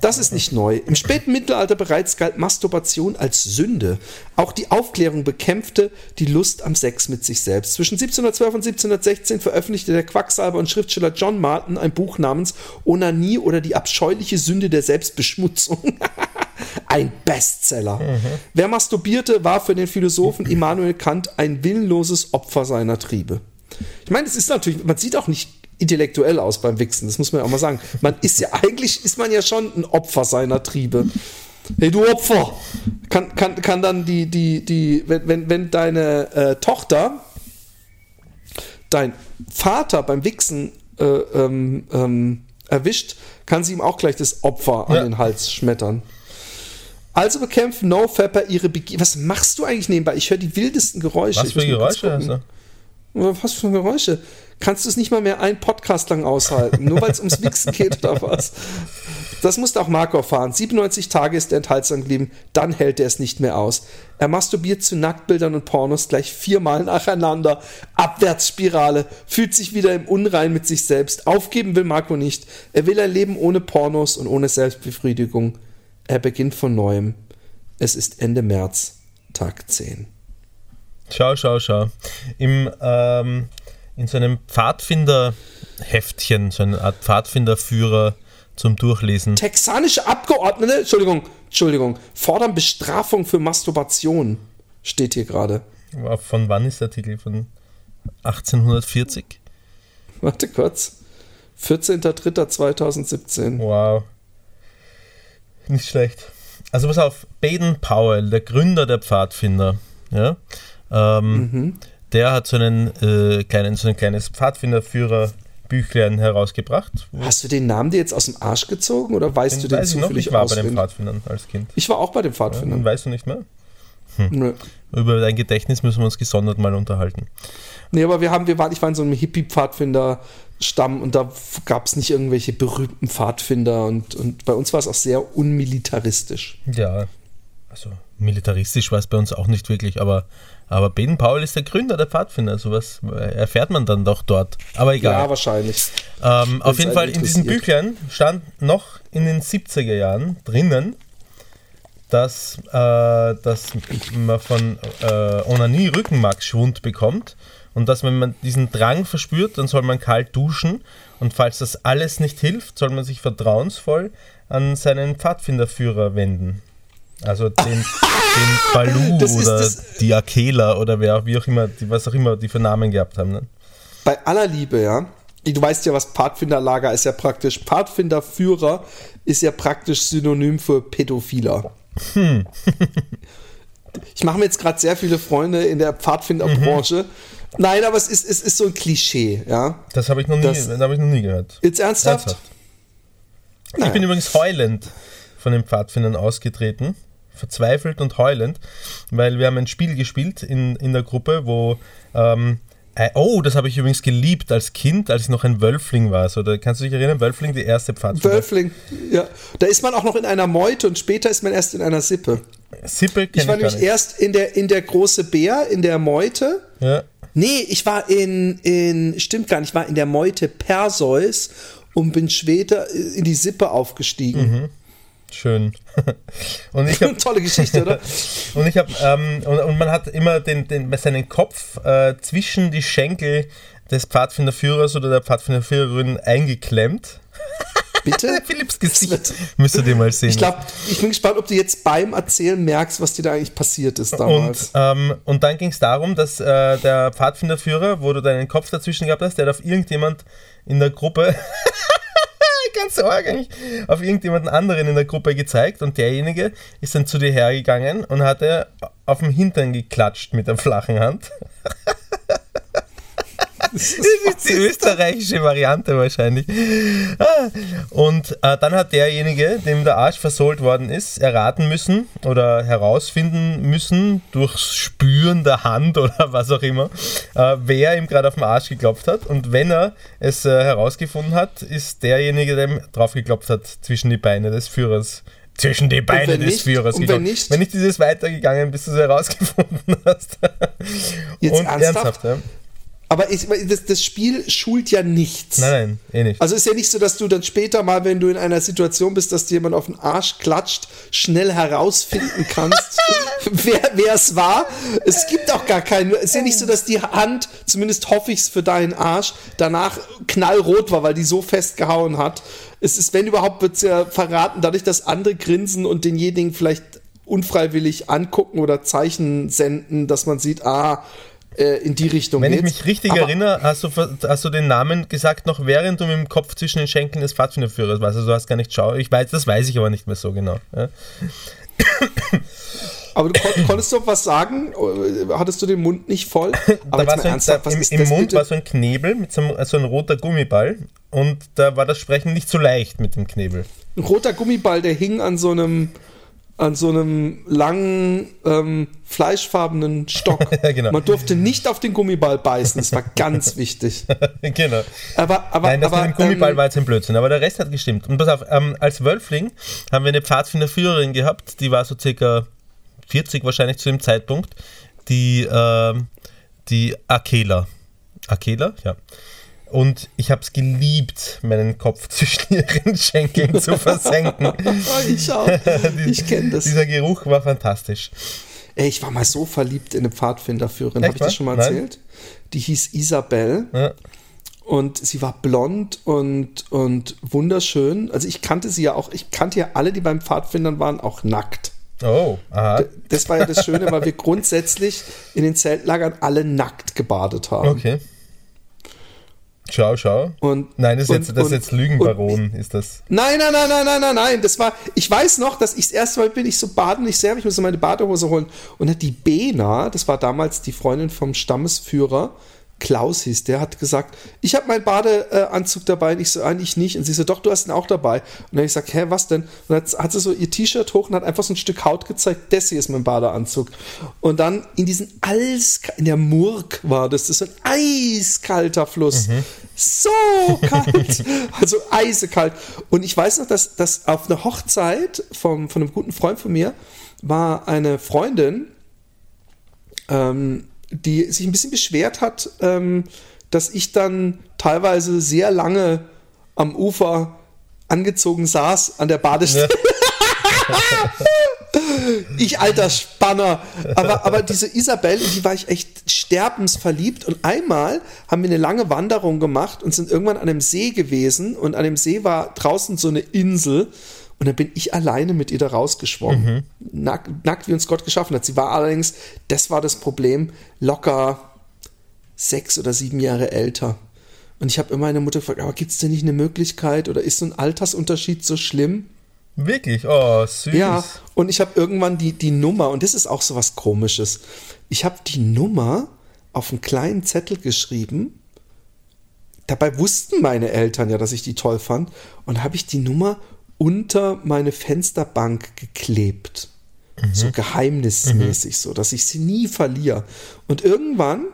Das ist nicht neu. Im späten Mittelalter bereits galt Masturbation als Sünde. Auch die Aufklärung bekämpfte die Lust am Sex mit sich selbst. Zwischen 1712 und 1716 veröffentlichte der Quacksalber und Schriftsteller John Martin ein Buch namens Onanie oder die abscheuliche Sünde der Selbstbeschmutzung. ein Bestseller. Mhm. Wer masturbierte, war für den Philosophen Immanuel Kant ein willenloses Opfer seiner Triebe. Ich meine, es ist natürlich, man sieht auch nicht intellektuell aus beim Wichsen, das muss man ja auch mal sagen. Man ist ja, eigentlich ist man ja schon ein Opfer seiner Triebe. Hey, du Opfer! Kann, kann, kann dann die, die, die, wenn, wenn, wenn deine äh, Tochter dein Vater beim Wichsen äh, ähm, ähm, erwischt, kann sie ihm auch gleich das Opfer ja. an den Hals schmettern. Also bekämpfen NoFapper ihre Begier. Was machst du eigentlich nebenbei? Ich höre die wildesten Geräusche. Was für Geräusche hast du? Was für Geräusche? Kannst du es nicht mal mehr einen Podcast lang aushalten? Nur weil es ums Wichsen geht oder was? Das musste auch Marco erfahren. 97 Tage ist er enthaltsam geblieben, dann hält er es nicht mehr aus. Er masturbiert zu Nacktbildern und Pornos gleich viermal nacheinander. Abwärtsspirale, fühlt sich wieder im Unrein mit sich selbst. Aufgeben will Marco nicht. Er will ein Leben ohne Pornos und ohne Selbstbefriedigung. Er beginnt von neuem. Es ist Ende März, Tag 10. Schau, schau, schau. Im, ähm, in so einem Pfadfinderheftchen, so eine Art Pfadfinderführer zum Durchlesen. Texanische Abgeordnete, Entschuldigung, Entschuldigung, fordern Bestrafung für Masturbation, steht hier gerade. Von wann ist der Artikel? Von 1840? Warte kurz. 14.03.2017. Wow. Nicht schlecht. Also pass auf, Baden Powell, der Gründer der Pfadfinder, ja, ähm, mhm. der hat so einen äh, kleinen, so ein kleines Pfadfinderführer Büchlein herausgebracht. Hast du den Namen dir jetzt aus dem Arsch gezogen oder weißt den du den weiß zufällig ich noch, Ich war auswendig? bei den Pfadfindern als Kind. Ich war auch bei den Pfadfindern. Ja, weißt du nicht mehr? Hm. Nö. Über dein Gedächtnis müssen wir uns gesondert mal unterhalten. Nee, aber wir haben, wir waren, ich war in so einem Hippie-Pfadfinder-Stamm und da gab es nicht irgendwelche berühmten Pfadfinder und, und bei uns war es auch sehr unmilitaristisch. Ja, also militaristisch war es bei uns auch nicht wirklich, aber, aber Baden Paul ist der Gründer der Pfadfinder, sowas erfährt man dann doch dort. Aber egal. Ja, wahrscheinlich. Ähm, auf jeden Fall in diesen Büchlein stand noch in den 70er Jahren drinnen, dass, äh, dass man von äh, Onanie Rückenmarksschwund bekommt und dass wenn man diesen Drang verspürt, dann soll man kalt duschen und falls das alles nicht hilft, soll man sich vertrauensvoll an seinen Pfadfinderführer wenden. Also den, den Balu oder die Akela oder wer, wie auch immer, die, was auch immer die für Namen gehabt haben. Ne? Bei aller Liebe, ja. Du weißt ja, was Pfadfinderlager ist ja praktisch. Pfadfinderführer ist ja praktisch Synonym für Pädophiler. Hm. ich mache mir jetzt gerade sehr viele Freunde in der Pfadfinderbranche. Mhm. Nein, aber es ist, es ist so ein Klischee, ja. Das habe ich, noch nie, hab ich noch nie gehört. Jetzt ernsthaft? ernsthaft. Ich bin übrigens heulend von den Pfadfindern ausgetreten. Verzweifelt und heulend, weil wir haben ein Spiel gespielt in, in der Gruppe, wo ähm, Äh, oh, das habe ich übrigens geliebt als Kind, als ich noch ein Wölfling war. So, da kannst du dich erinnern, Wölfling, die erste Pfadfinder. Wölfling, ja. Da ist man auch noch in einer Meute und später ist man erst in einer Sippe. Sippe Ich war nämlich erst in der, in der große Bär, in der Meute. Ja. Nee, ich war in, in, stimmt gar nicht, ich war in der Meute Perseus und bin später in die Sippe aufgestiegen. Schön. Und ich habe Tolle Geschichte, oder? und ich habe ähm, und, und man hat immer den, den seinen Kopf äh, zwischen die Schenkel des Pfadfinderführers oder der Pfadfinderführerin eingeklemmt. Bitte? Philipps Gesicht müsst ihr dir mal sehen. Ich glaube, ich bin gespannt, ob du jetzt beim Erzählen merkst, was dir da eigentlich passiert ist damals. Und, ähm, und dann ging es darum, dass äh, der Pfadfinderführer, wo du deinen Kopf dazwischen gehabt hast, der hat auf irgendjemand in der Gruppe, ganz arg eigentlich, auf irgendjemanden anderen in der Gruppe gezeigt und derjenige ist dann zu dir hergegangen und hat er auf dem Hintern geklatscht mit der flachen Hand. Das ist die österreichische Variante wahrscheinlich. Ah, Und äh, dann hat derjenige, dem der Arsch versohlt worden ist, erraten müssen oder herausfinden müssen, durchs Spüren der Hand oder was auch immer, äh, wer ihm gerade auf den Arsch geklopft hat. Und wenn er es äh, herausgefunden hat, ist derjenige, der ihm drauf geklopft hat, zwischen die Beine des Führers. Zwischen die Beine des nicht- Führers und wenn nicht? wenn nicht dieses weitergegangen, bis du es herausgefunden hast. Jetzt Und ernsthaft? ja. Aber ich, das, das Spiel schult ja nichts. Nein, nein, eh nicht. Also ist ja nicht so, dass du dann später mal, wenn du in einer Situation bist, dass dir jemand auf den Arsch klatscht, schnell herausfinden kannst, wer es war. Es gibt auch gar keinen. Es ist ja nicht so, dass die Hand, zumindest hoffe ich es für deinen Arsch, danach knallrot war, weil die so festgehauen hat. Es ist, wenn überhaupt, wird es ja verraten, dadurch, dass andere grinsen und denjenigen vielleicht unfreiwillig angucken oder Zeichen senden, dass man sieht, ah, äh, in die Richtung Wenn ich geht's. mich richtig Aber- erinnere, hast du, hast du den Namen gesagt, noch während du mit dem Kopf zwischen den Schenkeln des Pfadfinderführers warst. Also du hast gar nicht schau. Ich weiß, das weiß ich aber nicht mehr so genau. Ja. Aber du kon konntest doch was sagen? Hattest du den Mund nicht voll? Aber Da war so ein, ernsthaft, da, was im, Im Mund bitte? war so ein Knebel mit so einem, so ein roter Gummiball und da war das Sprechen nicht so leicht mit dem Knebel. Ein roter Gummiball, der hing an so einem an so einem langen, ähm, fleischfarbenen Stock. Genau. Man durfte nicht auf den Gummiball beißen, das war ganz wichtig. genau. Aber, aber, Nein, das aber, mit dem Gummiball ähm, war jetzt ein Blödsinn, aber der Rest hat gestimmt. Und pass auf, ähm, als Wölfling haben wir eine Pfadfinderführerin gehabt, die war so circa 40 wahrscheinlich zu dem Zeitpunkt, die, ähm, die Akela. Akela, ja. Und ich habe es geliebt, meinen Kopf zwischen ihren Schenkeln zu versenken. ich auch. Ich kenne das. Dieser Geruch war fantastisch. Ey, ich war mal so verliebt in eine Pfadfinderführerin. Habe ich das schon mal Nein. erzählt? Die hieß Isabel. Ja. Und sie war blond und, und wunderschön. Also ich kannte sie ja auch, ich kannte ja alle, die beim Pfadfindern waren, auch nackt. Oh, aha. Das war ja das Schöne, weil wir grundsätzlich in den Zeltlagern alle nackt gebadet haben. Okay. Schau, schau. Und, Nein, das ist und- jetzt, das und- jetzt Lügenbaron, ist das. Nein, nein, nein, nein, nein, nein, nein. Das war, ich weiß noch, dass ich das erste Mal bin, ich so baden, ich selber, ich muss so meine Badehose holen. Und hat die Bena, das war damals die Freundin vom Stammesführer, Klaus hieß, der hat gesagt, ich habe meinen Badeanzug dabei und ich so, eigentlich nicht. Und sie so, doch, du hast ihn auch dabei. Und dann hab ich gesagt, hä, was denn? Und dann hat, sie so ihr T-Shirt hoch und hat einfach so ein Stück Haut gezeigt, das hier ist mein Badeanzug. Und dann in diesen Eis, in der Murk war das, das ist ein eiskalter Fluss. So kalt. also eisekalt. Und ich weiß noch, dass, dass auf einer Hochzeit vom, von einem guten Freund von mir war eine Freundin, ähm, die sich ein bisschen beschwert hat, ähm, dass ich dann teilweise sehr lange am Ufer angezogen saß an der Badestelle. ich alter Spanner. Aber, aber diese Isabel, in die war ich echt sterbensverliebt. Und einmal haben wir eine lange Wanderung gemacht und sind irgendwann an einem See gewesen. Und an dem See war draußen so eine Insel. Und dann bin ich alleine mit ihr da rausgeschwommen. Nackt, nackt, wie uns Gott geschaffen hat. Sie war allerdings, das war das Problem, locker sechs oder sieben Jahre älter. Und ich habe immer meine Mutter gefragt, aber gibt es denn nicht eine Möglichkeit oder ist so ein Altersunterschied so schlimm? Wirklich? Oh, süß. Ja, und ich habe irgendwann die, die Nummer, und das ist auch so was Komisches. Ich habe die Nummer auf einen kleinen Zettel geschrieben. Dabei wussten meine Eltern ja, dass ich die toll fand. Und habe ich die Nummer unter meine Fensterbank geklebt. So geheimnismäßig, so, dass ich sie nie verliere. Und irgendwann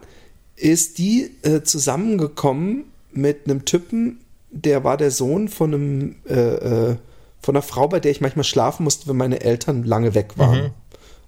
ist die äh, zusammengekommen mit einem Typen, der war der Sohn von einem äh, äh, von einer Frau, bei der ich manchmal schlafen musste, wenn meine Eltern lange weg waren. Mhm.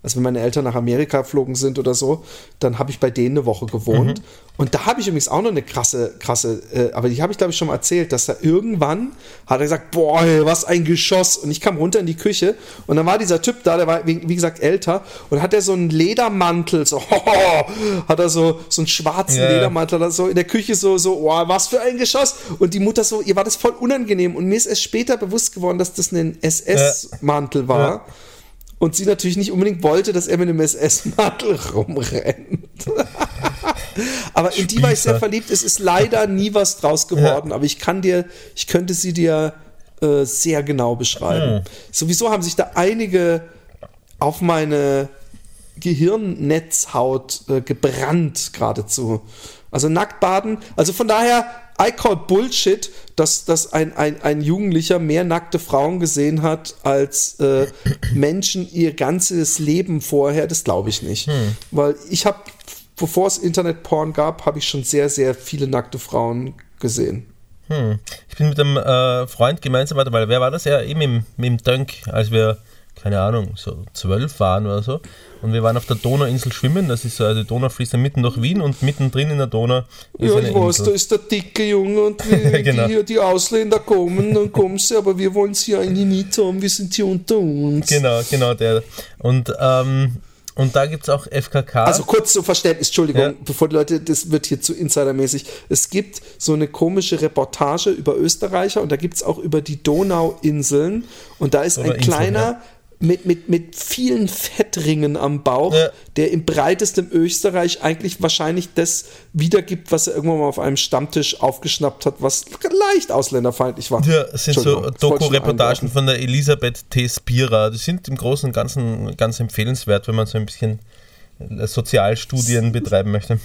Also wenn meine Eltern nach Amerika geflogen sind oder so, dann habe ich bei denen eine Woche gewohnt. Mhm. Und da habe ich übrigens auch noch eine krasse, krasse, äh, aber die habe ich glaube ich schon mal erzählt, dass er irgendwann hat er gesagt, boah, was ein Geschoss. Und ich kam runter in die Küche und dann war dieser Typ da, der war wie, wie gesagt älter und hat er so einen Ledermantel, so oh, hat er so so einen schwarzen yeah. Ledermantel, da so in der Küche so so, oh, was für ein Geschoss. Und die Mutter so, ihr war das voll unangenehm. Und mir ist erst später bewusst geworden, dass das ein SS-Mantel war. Ja. Und sie natürlich nicht unbedingt wollte, dass er mit einem SS-Mantel rumrennt. aber in die war ich sehr verliebt. Es ist leider nie was draus geworden, ja. aber ich kann dir, ich könnte sie dir äh, sehr genau beschreiben. Hm. Sowieso haben sich da einige auf meine Gehirnnetzhaut äh, gebrannt geradezu. Also Nacktbaden. Also von daher, I call Bullshit, dass, dass ein, ein, ein Jugendlicher mehr nackte Frauen gesehen hat als äh, Menschen ihr ganzes Leben vorher. Das glaube ich nicht. Hm. Weil ich habe, bevor es Internetporn gab, habe ich schon sehr, sehr viele nackte Frauen gesehen. Hm. Ich bin mit einem äh, Freund gemeinsam, warte mal, wer war das? Ja, eben im, im Dönk, als wir, keine Ahnung, so zwölf waren oder so. Und wir waren auf der Donauinsel schwimmen. Das ist so, also die Donau fließt dann mitten durch Wien und mittendrin in der Donau ist Ja, ich weiß, da ist der dicke Junge und die, genau. die, die, Ausländer kommen, dann kommen sie, aber wir wollen sie eigentlich nicht haben, wir sind hier unter uns. Genau, genau, der. Und, ähm, und da gibt es auch FKK. Also kurz zum Verständnis, Entschuldigung, ja. bevor die Leute, das wird hier zu insidermäßig. Es gibt so eine komische Reportage über Österreicher und da gibt es auch über die Donauinseln und da ist Oder ein Inseln, kleiner. Ja mit, mit, mit vielen Fettringen am Bauch, ja. der im breitesten Österreich eigentlich wahrscheinlich das wiedergibt, was er irgendwann mal auf einem Stammtisch aufgeschnappt hat, was leicht ausländerfeindlich war. Ja, es sind so Doku-Reportagen von der Elisabeth T. Spira. Die sind im Großen und Ganzen ganz empfehlenswert, wenn man so ein bisschen Sozialstudien betreiben möchte.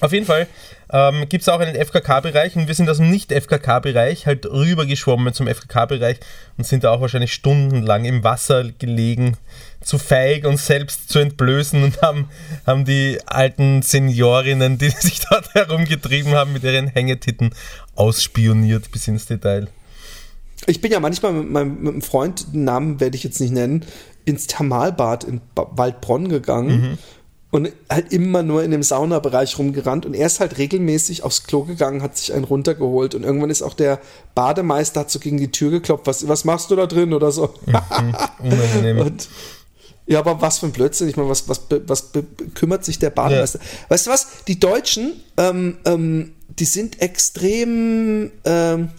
Auf jeden Fall ähm, gibt es auch einen FKK-Bereich und wir sind aus dem Nicht-FKK-Bereich halt rübergeschwommen zum FKK-Bereich und sind da auch wahrscheinlich stundenlang im Wasser gelegen, zu feig, uns selbst zu entblößen und haben, haben die alten Seniorinnen, die sich dort herumgetrieben haben, mit ihren Hängetitten ausspioniert bis ins Detail. Ich bin ja manchmal mit meinem, mit einem Freund, den Namen werde ich jetzt nicht nennen, ins Thermalbad in Waldbronn gegangen. Mhm und halt immer nur in dem Saunabereich rumgerannt und er ist halt regelmäßig aufs Klo gegangen, hat sich einen runtergeholt und irgendwann ist auch der Bademeister hat so gegen die Tür geklopft, was, was machst du da drin oder so. Mhm, und, ja, aber was für ein Blödsinn, ich meine, was, was, was kümmert sich der Bademeister? Ja. Weißt du was, die Deutschen, ähm, ähm, die sind extrem ähm,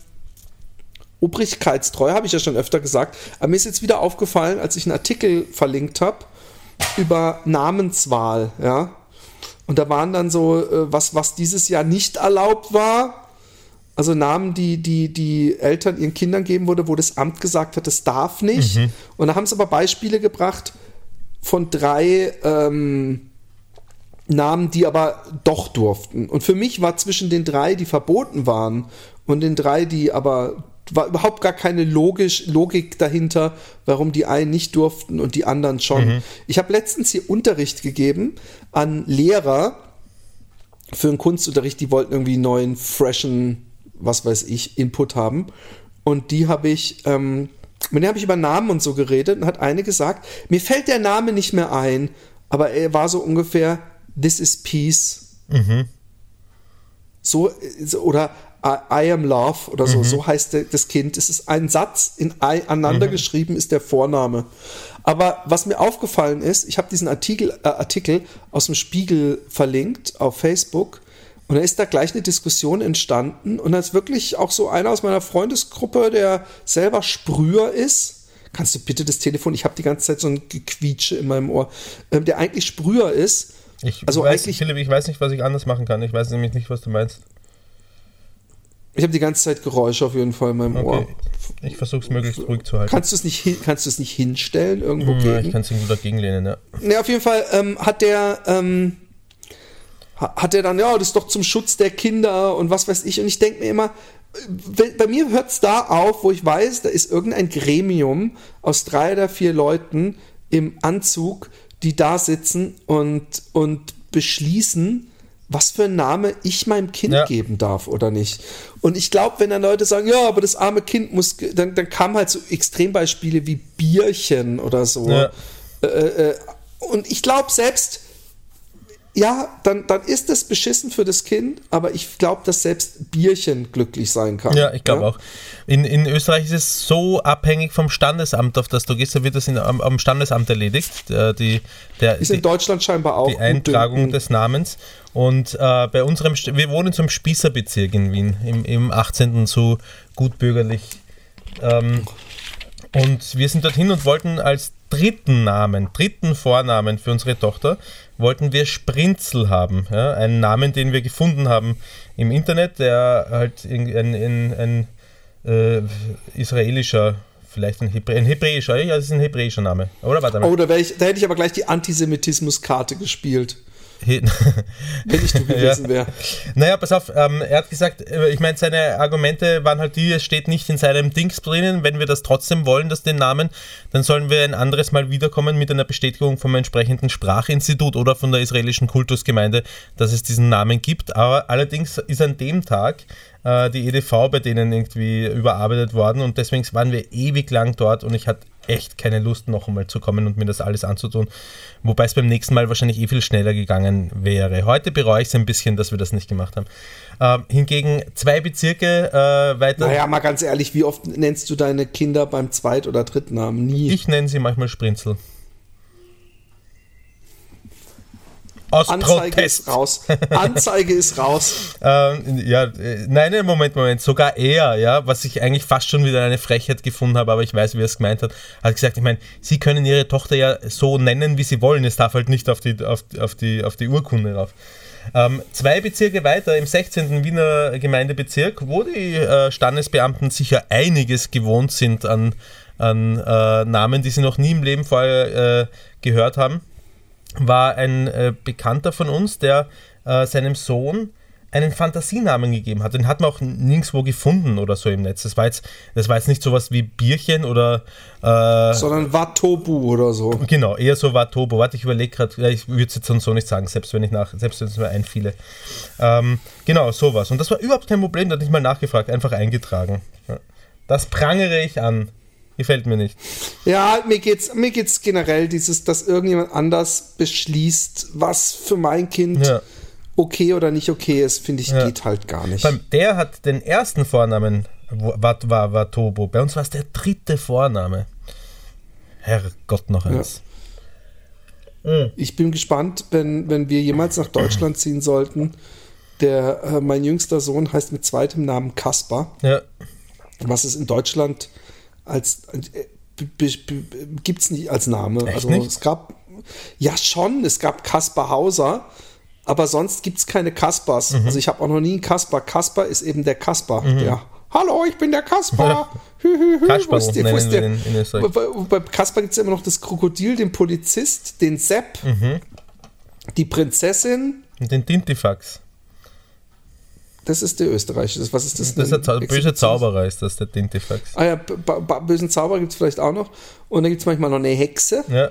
obrigkeitstreu, habe ich ja schon öfter gesagt, aber mir ist jetzt wieder aufgefallen, als ich einen Artikel verlinkt habe, über Namenswahl, ja. Und da waren dann so, äh, was, was dieses Jahr nicht erlaubt war, also Namen, die, die die Eltern ihren Kindern geben wurde, wo das Amt gesagt hat, das darf nicht. Mhm. Und da haben sie aber Beispiele gebracht von drei ähm, Namen, die aber doch durften. Und für mich war zwischen den drei, die verboten waren, und den drei, die aber war überhaupt gar keine logisch, Logik dahinter, warum die einen nicht durften und die anderen schon. Mhm. Ich habe letztens hier Unterricht gegeben an Lehrer für einen Kunstunterricht, die wollten irgendwie neuen, freshen, was weiß ich, Input haben. Und die habe ich, ähm, mit denen habe ich über Namen und so geredet und hat eine gesagt, mir fällt der Name nicht mehr ein, aber er war so ungefähr, This is Peace. Mhm. So, oder I am Love oder so, mhm. so heißt das Kind. Es ist ein Satz in aneinander mhm. geschrieben, ist der Vorname. Aber was mir aufgefallen ist, ich habe diesen Artikel, äh, Artikel aus dem Spiegel verlinkt auf Facebook und da ist da gleich eine Diskussion entstanden und da ist wirklich auch so einer aus meiner Freundesgruppe, der selber Sprüher ist. Kannst du bitte das Telefon, ich habe die ganze Zeit so ein Gequietsche in meinem Ohr, äh, der eigentlich Sprüher ist. Ich also weiß, eigentlich, Philipp, ich weiß nicht, was ich anders machen kann. Ich weiß nämlich nicht, was du meinst. Ich habe die ganze Zeit Geräusche auf jeden Fall in meinem okay. Ohr. Ich versuche es möglichst ruhig zu halten. Kannst du es nicht, kannst du es nicht hinstellen irgendwo ja, gegen? Ich kann es irgendwo dagegen lehnen, ja. Ne, auf jeden Fall ähm, hat der ähm, hat er dann ja, das ist doch zum Schutz der Kinder und was weiß ich. Und ich denke mir immer, bei mir hört es da auf, wo ich weiß, da ist irgendein Gremium aus drei oder vier Leuten im Anzug, die da sitzen und, und beschließen, was für einen Name ich meinem Kind Ja. geben darf oder nicht. Und ich glaube, wenn dann Leute sagen, ja, aber das arme Kind muss, dann, dann kamen halt so Extrembeispiele wie Bierchen oder so. Ja. Äh, äh, und ich glaube selbst, ja, dann, dann ist es beschissen für das Kind, aber ich glaube, dass selbst Bierchen glücklich sein kann. Ja, ich glaube auch. In, in Österreich ist es so abhängig vom Standesamt, auf das du gehst, da wird das in, am, am Standesamt erledigt. äh, Die, der, Ist die, in Deutschland scheinbar auch die Eintragung des Namens. Und äh, bei unserem, wir wohnen zum Spießerbezirk in Wien, im, im 18. so gutbürgerlich. Ähm, und wir sind dorthin und wollten als dritten Namen, dritten Vornamen für unsere Tochter, wollten wir Sprinzel haben. Ja? Einen Namen, den wir gefunden haben im Internet, der halt irgendwie ein, ein, ein äh, israelischer, vielleicht ein, Hebrä ein hebräischer, ja, das ist ein hebräischer Name. Oder warte mal. Oh, da, ich, da hätte ich aber gleich die Antisemitismus-Karte gespielt, He- wenn ich du gewesen wäre. Naja, pass auf, ähm, er hat gesagt, äh, ich meine, seine Argumente waren halt die, es steht nicht in seinem Dings drinnen, wenn wir das trotzdem wollen, dass den Namen, dann sollen wir ein anderes Mal wiederkommen mit einer Bestätigung vom entsprechenden Sprachinstitut oder von der israelischen Kultusgemeinde, dass es diesen Namen gibt. Aber allerdings ist an dem Tag äh, die EDV bei denen irgendwie überarbeitet worden und deswegen waren wir ewig lang dort und ich hatte echt keine Lust, noch einmal zu kommen und mir das alles anzutun. Wobei es beim nächsten Mal wahrscheinlich eh viel schneller gegangen wäre. Heute bereue ich es ein bisschen, dass wir das nicht gemacht haben. Ähm, hingegen zwei Bezirke äh, weiter. Naja, mal ganz ehrlich, wie oft nennst du deine Kinder beim Zweit- oder Drittnamen? Nie. Ich nenne sie manchmal Sprinzel. Aus Anzeige Protest. ist raus. Anzeige ist raus. Ähm, ja, äh, nein, nein, Moment, Moment, sogar er, ja, was ich eigentlich fast schon wieder eine Frechheit gefunden habe, aber ich weiß, wie er es gemeint hat, hat gesagt, ich meine, Sie können Ihre Tochter ja so nennen, wie Sie wollen, es darf halt nicht auf die, auf, auf die, auf die Urkunde rauf. Ähm, zwei Bezirke weiter, im 16. Wiener Gemeindebezirk, wo die äh, Standesbeamten sicher einiges gewohnt sind an, an äh, Namen, die sie noch nie im Leben vorher äh, gehört haben, war ein äh, Bekannter von uns, der äh, seinem Sohn einen Fantasienamen gegeben hat. Den hat man auch nirgendwo gefunden oder so im Netz. Das war jetzt, das war jetzt nicht sowas wie Bierchen oder äh, Sondern Watobu oder so. Genau, eher so war Tobo. Warte, ich überlege gerade, ich würde es jetzt sonst so nicht sagen, selbst wenn ich nach, selbst wenn es mir einfiele. Ähm, genau, sowas. Und das war überhaupt kein Problem, da hat nicht mal nachgefragt, einfach eingetragen. Das prangere ich an. Gefällt mir nicht. Ja, mir geht's, mir geht's generell dieses, dass irgendjemand anders beschließt, was für mein Kind Ja. okay oder nicht okay ist, finde ich, Ja. geht halt gar nicht. Der hat den ersten Vornamen, war, war, war Tobo. Bei uns war es der dritte Vorname. Herrgott, noch eins. Ich bin gespannt, wenn, wenn wir jemals nach Deutschland ziehen sollten. Der, äh, mein jüngster Sohn heißt mit zweitem Namen Kaspar, Ja, was es in Deutschland als äh, gibt es nicht als Name. Echt also nicht? es gab ja schon, es gab Kaspar Hauser, aber sonst gibt es keine Kaspers. Mhm. Also ich habe auch noch nie einen Kaspar. Kaspar ist eben der Kaspar. Der Hallo, ich bin der Kaspar. Hü, hü, hü. Kasperl Wo ist der- wo ist nennen wir der- den in Österreich. Bei, bei Kaspar gibt es immer noch das Krokodil, den Polizist, den Sepp, die Prinzessin. und den Tintifax. Das ist der österreichische. Was ist das? Das ist der böse Zauberer, ist das, der Tintifax. Ah ja, bösen Zauberer gibt es vielleicht auch noch. Und dann gibt es manchmal noch eine Hexe. Ja,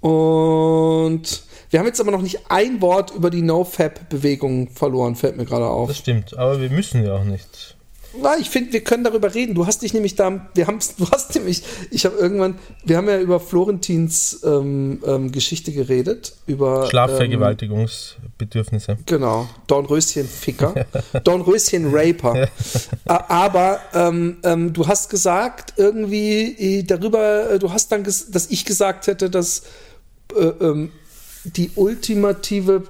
Und wir haben jetzt aber noch nicht ein Wort über die No-Fab-Bewegung verloren, fällt mir gerade auf. das stimmt. Aber wir müssen ja auch nicht. Na, ich finde, wir können darüber reden. Du hast dich nämlich da, wir haben, du hast nämlich, ich habe irgendwann, wir haben ja über Florentins ähm, ähm, Geschichte geredet, über ähm, Schlafvergewaltigungsbedürfnisse. Genau, Dornröschen-Ficker, Dornröschen-Raper. Aber ähm, ähm, du hast gesagt, irgendwie äh, darüber, äh, du hast dann, dass ich gesagt hätte, dass äh, ähm, die ultimative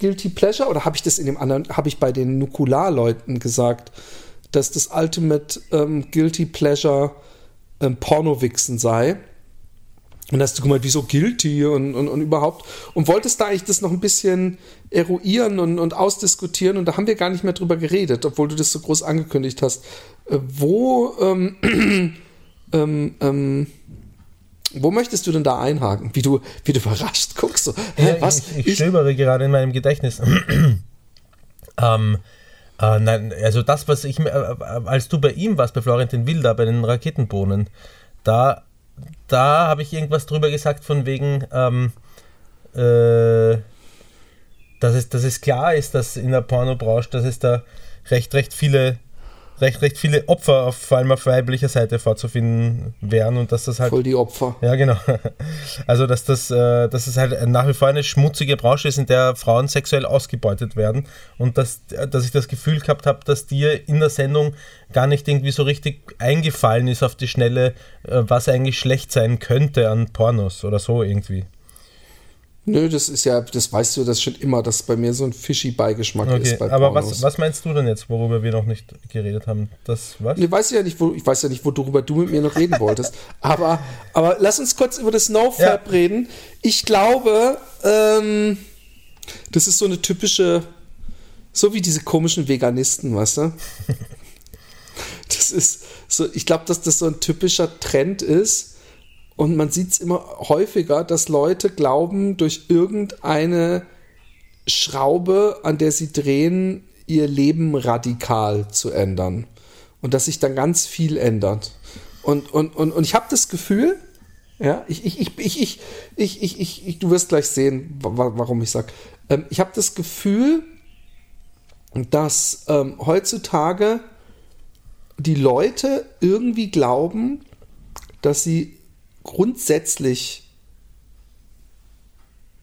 Guilty Pleasure, oder habe ich das in dem anderen, habe ich bei den Nukular-Leuten gesagt, dass das Ultimate ähm, Guilty Pleasure ähm, Pornowichsen sei. Und hast du gemeint, wieso guilty und, und, und überhaupt? Und wolltest da eigentlich das noch ein bisschen eruieren und, und ausdiskutieren und da haben wir gar nicht mehr drüber geredet, obwohl du das so groß angekündigt hast. Äh, wo, ähm, ähm, ähm, wo möchtest du denn da einhaken? Wie du, wie du überrascht guckst. So, hä, was? Ich, ich stöbere gerade in meinem Gedächtnis. ähm, äh, nein, also das, was ich, mir- äh, als du bei ihm warst, bei Florentin Will, da bei den Raketenbohnen, da, da habe ich irgendwas drüber gesagt von wegen, ähm, äh, dass es, dass es klar ist, dass in der Pornobranche, dass es da recht, recht viele recht, recht viele Opfer auf, vor allem auf weiblicher Seite vorzufinden wären und dass das halt. Voll die Opfer. Ja, genau. Also, dass das, äh, dass es halt nach wie vor eine schmutzige Branche ist, in der Frauen sexuell ausgebeutet werden und dass, dass ich das Gefühl gehabt habe, dass dir in der Sendung gar nicht irgendwie so richtig eingefallen ist auf die Schnelle, äh, was eigentlich schlecht sein könnte an Pornos oder so irgendwie. Nö, das ist ja, das weißt du das schon immer, dass bei mir so ein fishy Beigeschmack Okay, ist bei aber was, was meinst du denn jetzt, worüber wir noch nicht geredet haben? Das was? Nee, weiß ich ja nicht, wo, ich weiß ja nicht, worüber du mit mir noch reden wolltest. Aber, aber lass uns kurz über das NoFap Ja. reden. Ich glaube, ähm, das ist so eine typische, so wie diese komischen Veganisten, weißt du? Das ist so, ich glaube, dass das so ein typischer Trend ist. Und man sieht es immer häufiger, dass Leute glauben, durch irgendeine Schraube, an der sie drehen, ihr Leben radikal zu ändern. Und dass sich dann ganz viel ändert. Und, und, und, und ich habe das Gefühl, ja, ich, ich, ich, ich, ich, ich, ich, ich, ich, du wirst gleich sehen, wa- wa- warum ich sage. Ähm, ich habe das Gefühl, dass ähm, heutzutage die Leute irgendwie glauben, dass sie grundsätzlich,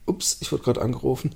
ups, ich wurde gerade angerufen,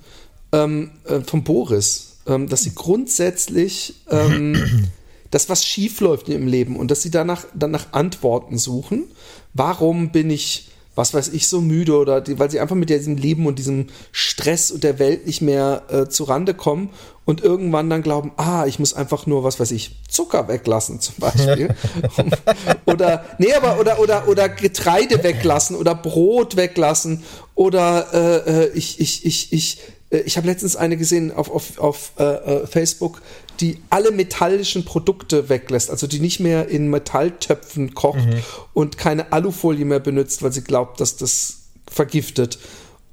ähm, äh, von Boris, ähm, dass sie grundsätzlich ähm, dass was schief läuft ihrem Leben und dass sie danach, danach Antworten suchen. Warum bin ich, was weiß ich, so müde oder die, weil sie einfach mit diesem Leben und diesem Stress und der Welt nicht mehr äh, zurande kommen und irgendwann dann glauben, ah, ich muss einfach nur, was weiß ich, Zucker weglassen zum Beispiel. oder, nee, aber, oder, oder, oder Getreide weglassen oder Brot weglassen oder äh, äh, ich, ich, ich, ich, äh, ich habe letztens eine gesehen auf, auf, auf äh, äh, Facebook, die alle metallischen Produkte weglässt, also die nicht mehr in Metalltöpfen kocht und keine Alufolie mehr benutzt, weil sie glaubt, dass das vergiftet.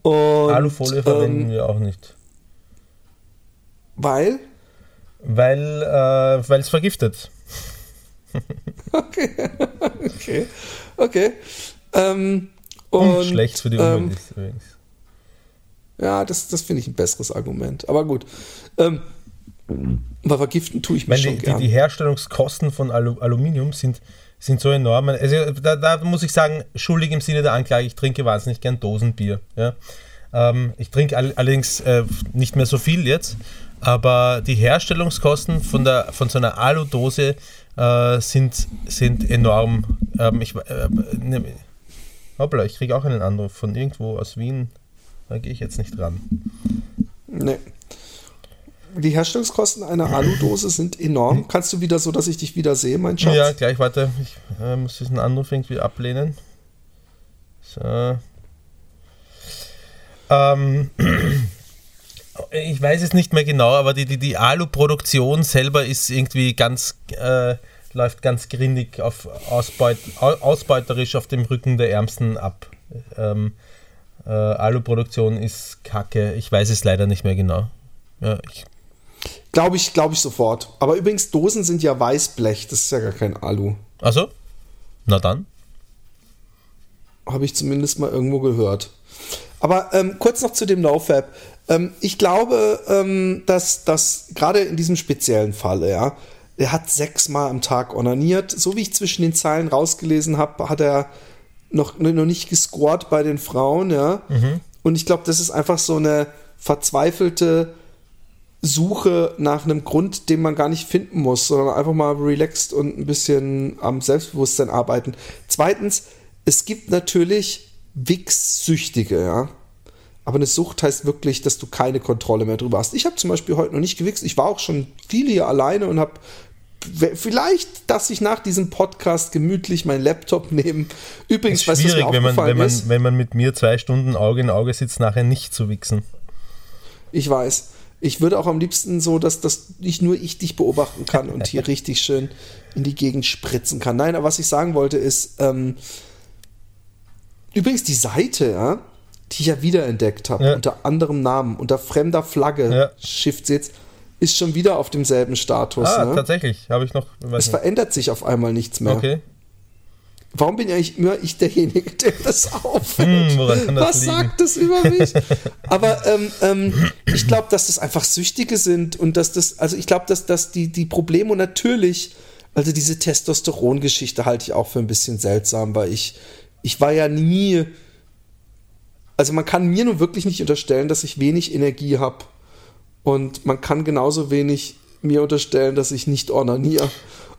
Und, Alufolie verwenden ähm, wir auch nicht. Weil? Weil äh, weil es vergiftet. Okay. okay. Okay. Ähm, Und, und schlecht für die ähm, Umwelt ist übrigens. Ja, das, das finde ich ein besseres Argument. Aber gut. Ähm, aber vergiften tue ich Ich mich meine, schon die, die, gern. die Herstellungskosten von Alu Aluminium sind, sind so enorm. Also da, da muss ich sagen, schuldig im Sinne der Anklage, ich trinke wahnsinnig gern Dosenbier. Ja? Ähm, ich trinke all, allerdings äh, nicht mehr so viel jetzt, aber die Herstellungskosten von, der, von so einer Aludose äh, sind, sind enorm. Ähm, ich, äh, ne, hoppla, ich kriege auch einen Anruf von irgendwo aus Wien. Da gehe ich jetzt nicht dran. Nee. Die Herstellungskosten einer Aludose sind enorm. Kannst du wieder so, dass ich dich wieder sehe, mein Schatz? Ja, gleich, warte. Ich äh, muss diesen Anruf irgendwie ablehnen. So. Ähm, ich weiß es nicht mehr genau, aber die, die, die Alu-Produktion selber ist irgendwie ganz, äh, läuft ganz grindig auf Ausbeut, au- ausbeuterisch auf dem Rücken der Ärmsten ab. Ähm, äh, Alu-Produktion ist kacke. Ich weiß es leider nicht mehr genau. Ja, ich, Glaube ich, glaube ich sofort. Aber übrigens, Dosen sind ja Weißblech. Das ist ja gar kein Alu. also? Na dann. Habe ich zumindest mal irgendwo gehört. Aber ähm, kurz noch zu dem NoFap. Ähm, ich glaube, ähm, dass das gerade in diesem speziellen Fall, ja, er hat sechsmal am Tag onaniert. So wie ich zwischen den Zeilen rausgelesen habe, hat er noch, noch nicht gescored bei den Frauen, ja. Und ich glaube, das ist einfach so eine verzweifelte Suche nach einem Grund, den man gar nicht finden muss, sondern einfach mal relaxed und ein bisschen am Selbstbewusstsein arbeiten. Zweitens, es gibt natürlich Wix-Süchtige, ja. Aber eine Sucht heißt wirklich, dass du keine Kontrolle mehr drüber hast. Ich habe zum Beispiel heute noch nicht gewichst. Ich war auch schon viel hier alleine und habe vielleicht, dass ich nach diesem Podcast gemütlich meinen Laptop nehme. Übrigens, ist weißt du, was mir wenn man, aufgefallen wenn, man, ist? wenn man mit mir zwei Stunden Auge in Auge sitzt, nachher nicht zu wichsen. Ich weiß. Ich würde auch am liebsten so, dass, dass nicht nur ich dich beobachten kann und hier richtig schön in die Gegend spritzen kann. Nein, aber was ich sagen wollte ist, ähm, übrigens die Seite, ja, die ich ja wiederentdeckt habe, Ja. unter anderem Namen, unter fremder Flagge, Ja. Shift jetzt, ist schon wieder auf demselben Status. Ah, ne? tatsächlich. Habe ich noch. Es nicht. verändert sich auf einmal nichts mehr. Okay. Warum bin eigentlich immer ich derjenige, der das aufhört? Hm, das Was liegen? sagt das über mich? Aber ähm, ähm, ich glaube, dass das einfach Süchtige sind und dass das, also ich glaube, dass, dass die, die Probleme natürlich, also diese Testosteron-Geschichte halte ich auch für ein bisschen seltsam, weil ich, ich war ja nie, also man kann mir nun wirklich nicht unterstellen, dass ich wenig Energie habe. Und man kann genauso wenig mir unterstellen, dass ich nicht ornaniere.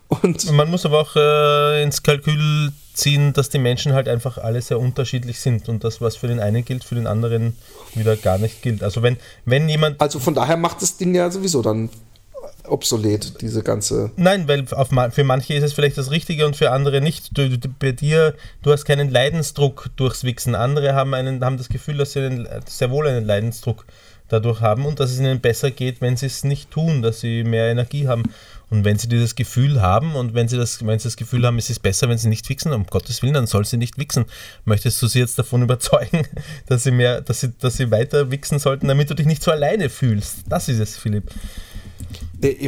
Und man muss aber auch äh, ins Kalkül ziehen, dass die Menschen halt einfach alle sehr unterschiedlich sind und das, was für den einen gilt, für den anderen wieder gar nicht gilt. Also wenn, wenn jemand. Also von daher macht das Ding ja sowieso dann obsolet, diese ganze. Nein, weil auf, für manche ist es vielleicht das Richtige und für andere nicht. Du, du, bei dir, du hast keinen Leidensdruck durchs Wichsen. Andere haben, einen, haben das Gefühl, dass sie einen, sehr wohl einen Leidensdruck dadurch haben und dass es ihnen besser geht, wenn sie es nicht tun, dass sie mehr Energie haben. Und wenn sie dieses Gefühl haben und wenn sie das, wenn sie das Gefühl haben, es ist besser, wenn sie nicht wichsen, um Gottes Willen, dann soll sie nicht wichsen. Möchtest du sie jetzt davon überzeugen, dass sie mehr, dass sie, dass sie weiter wichsen sollten, damit du dich nicht so alleine fühlst? Das ist es, Philipp.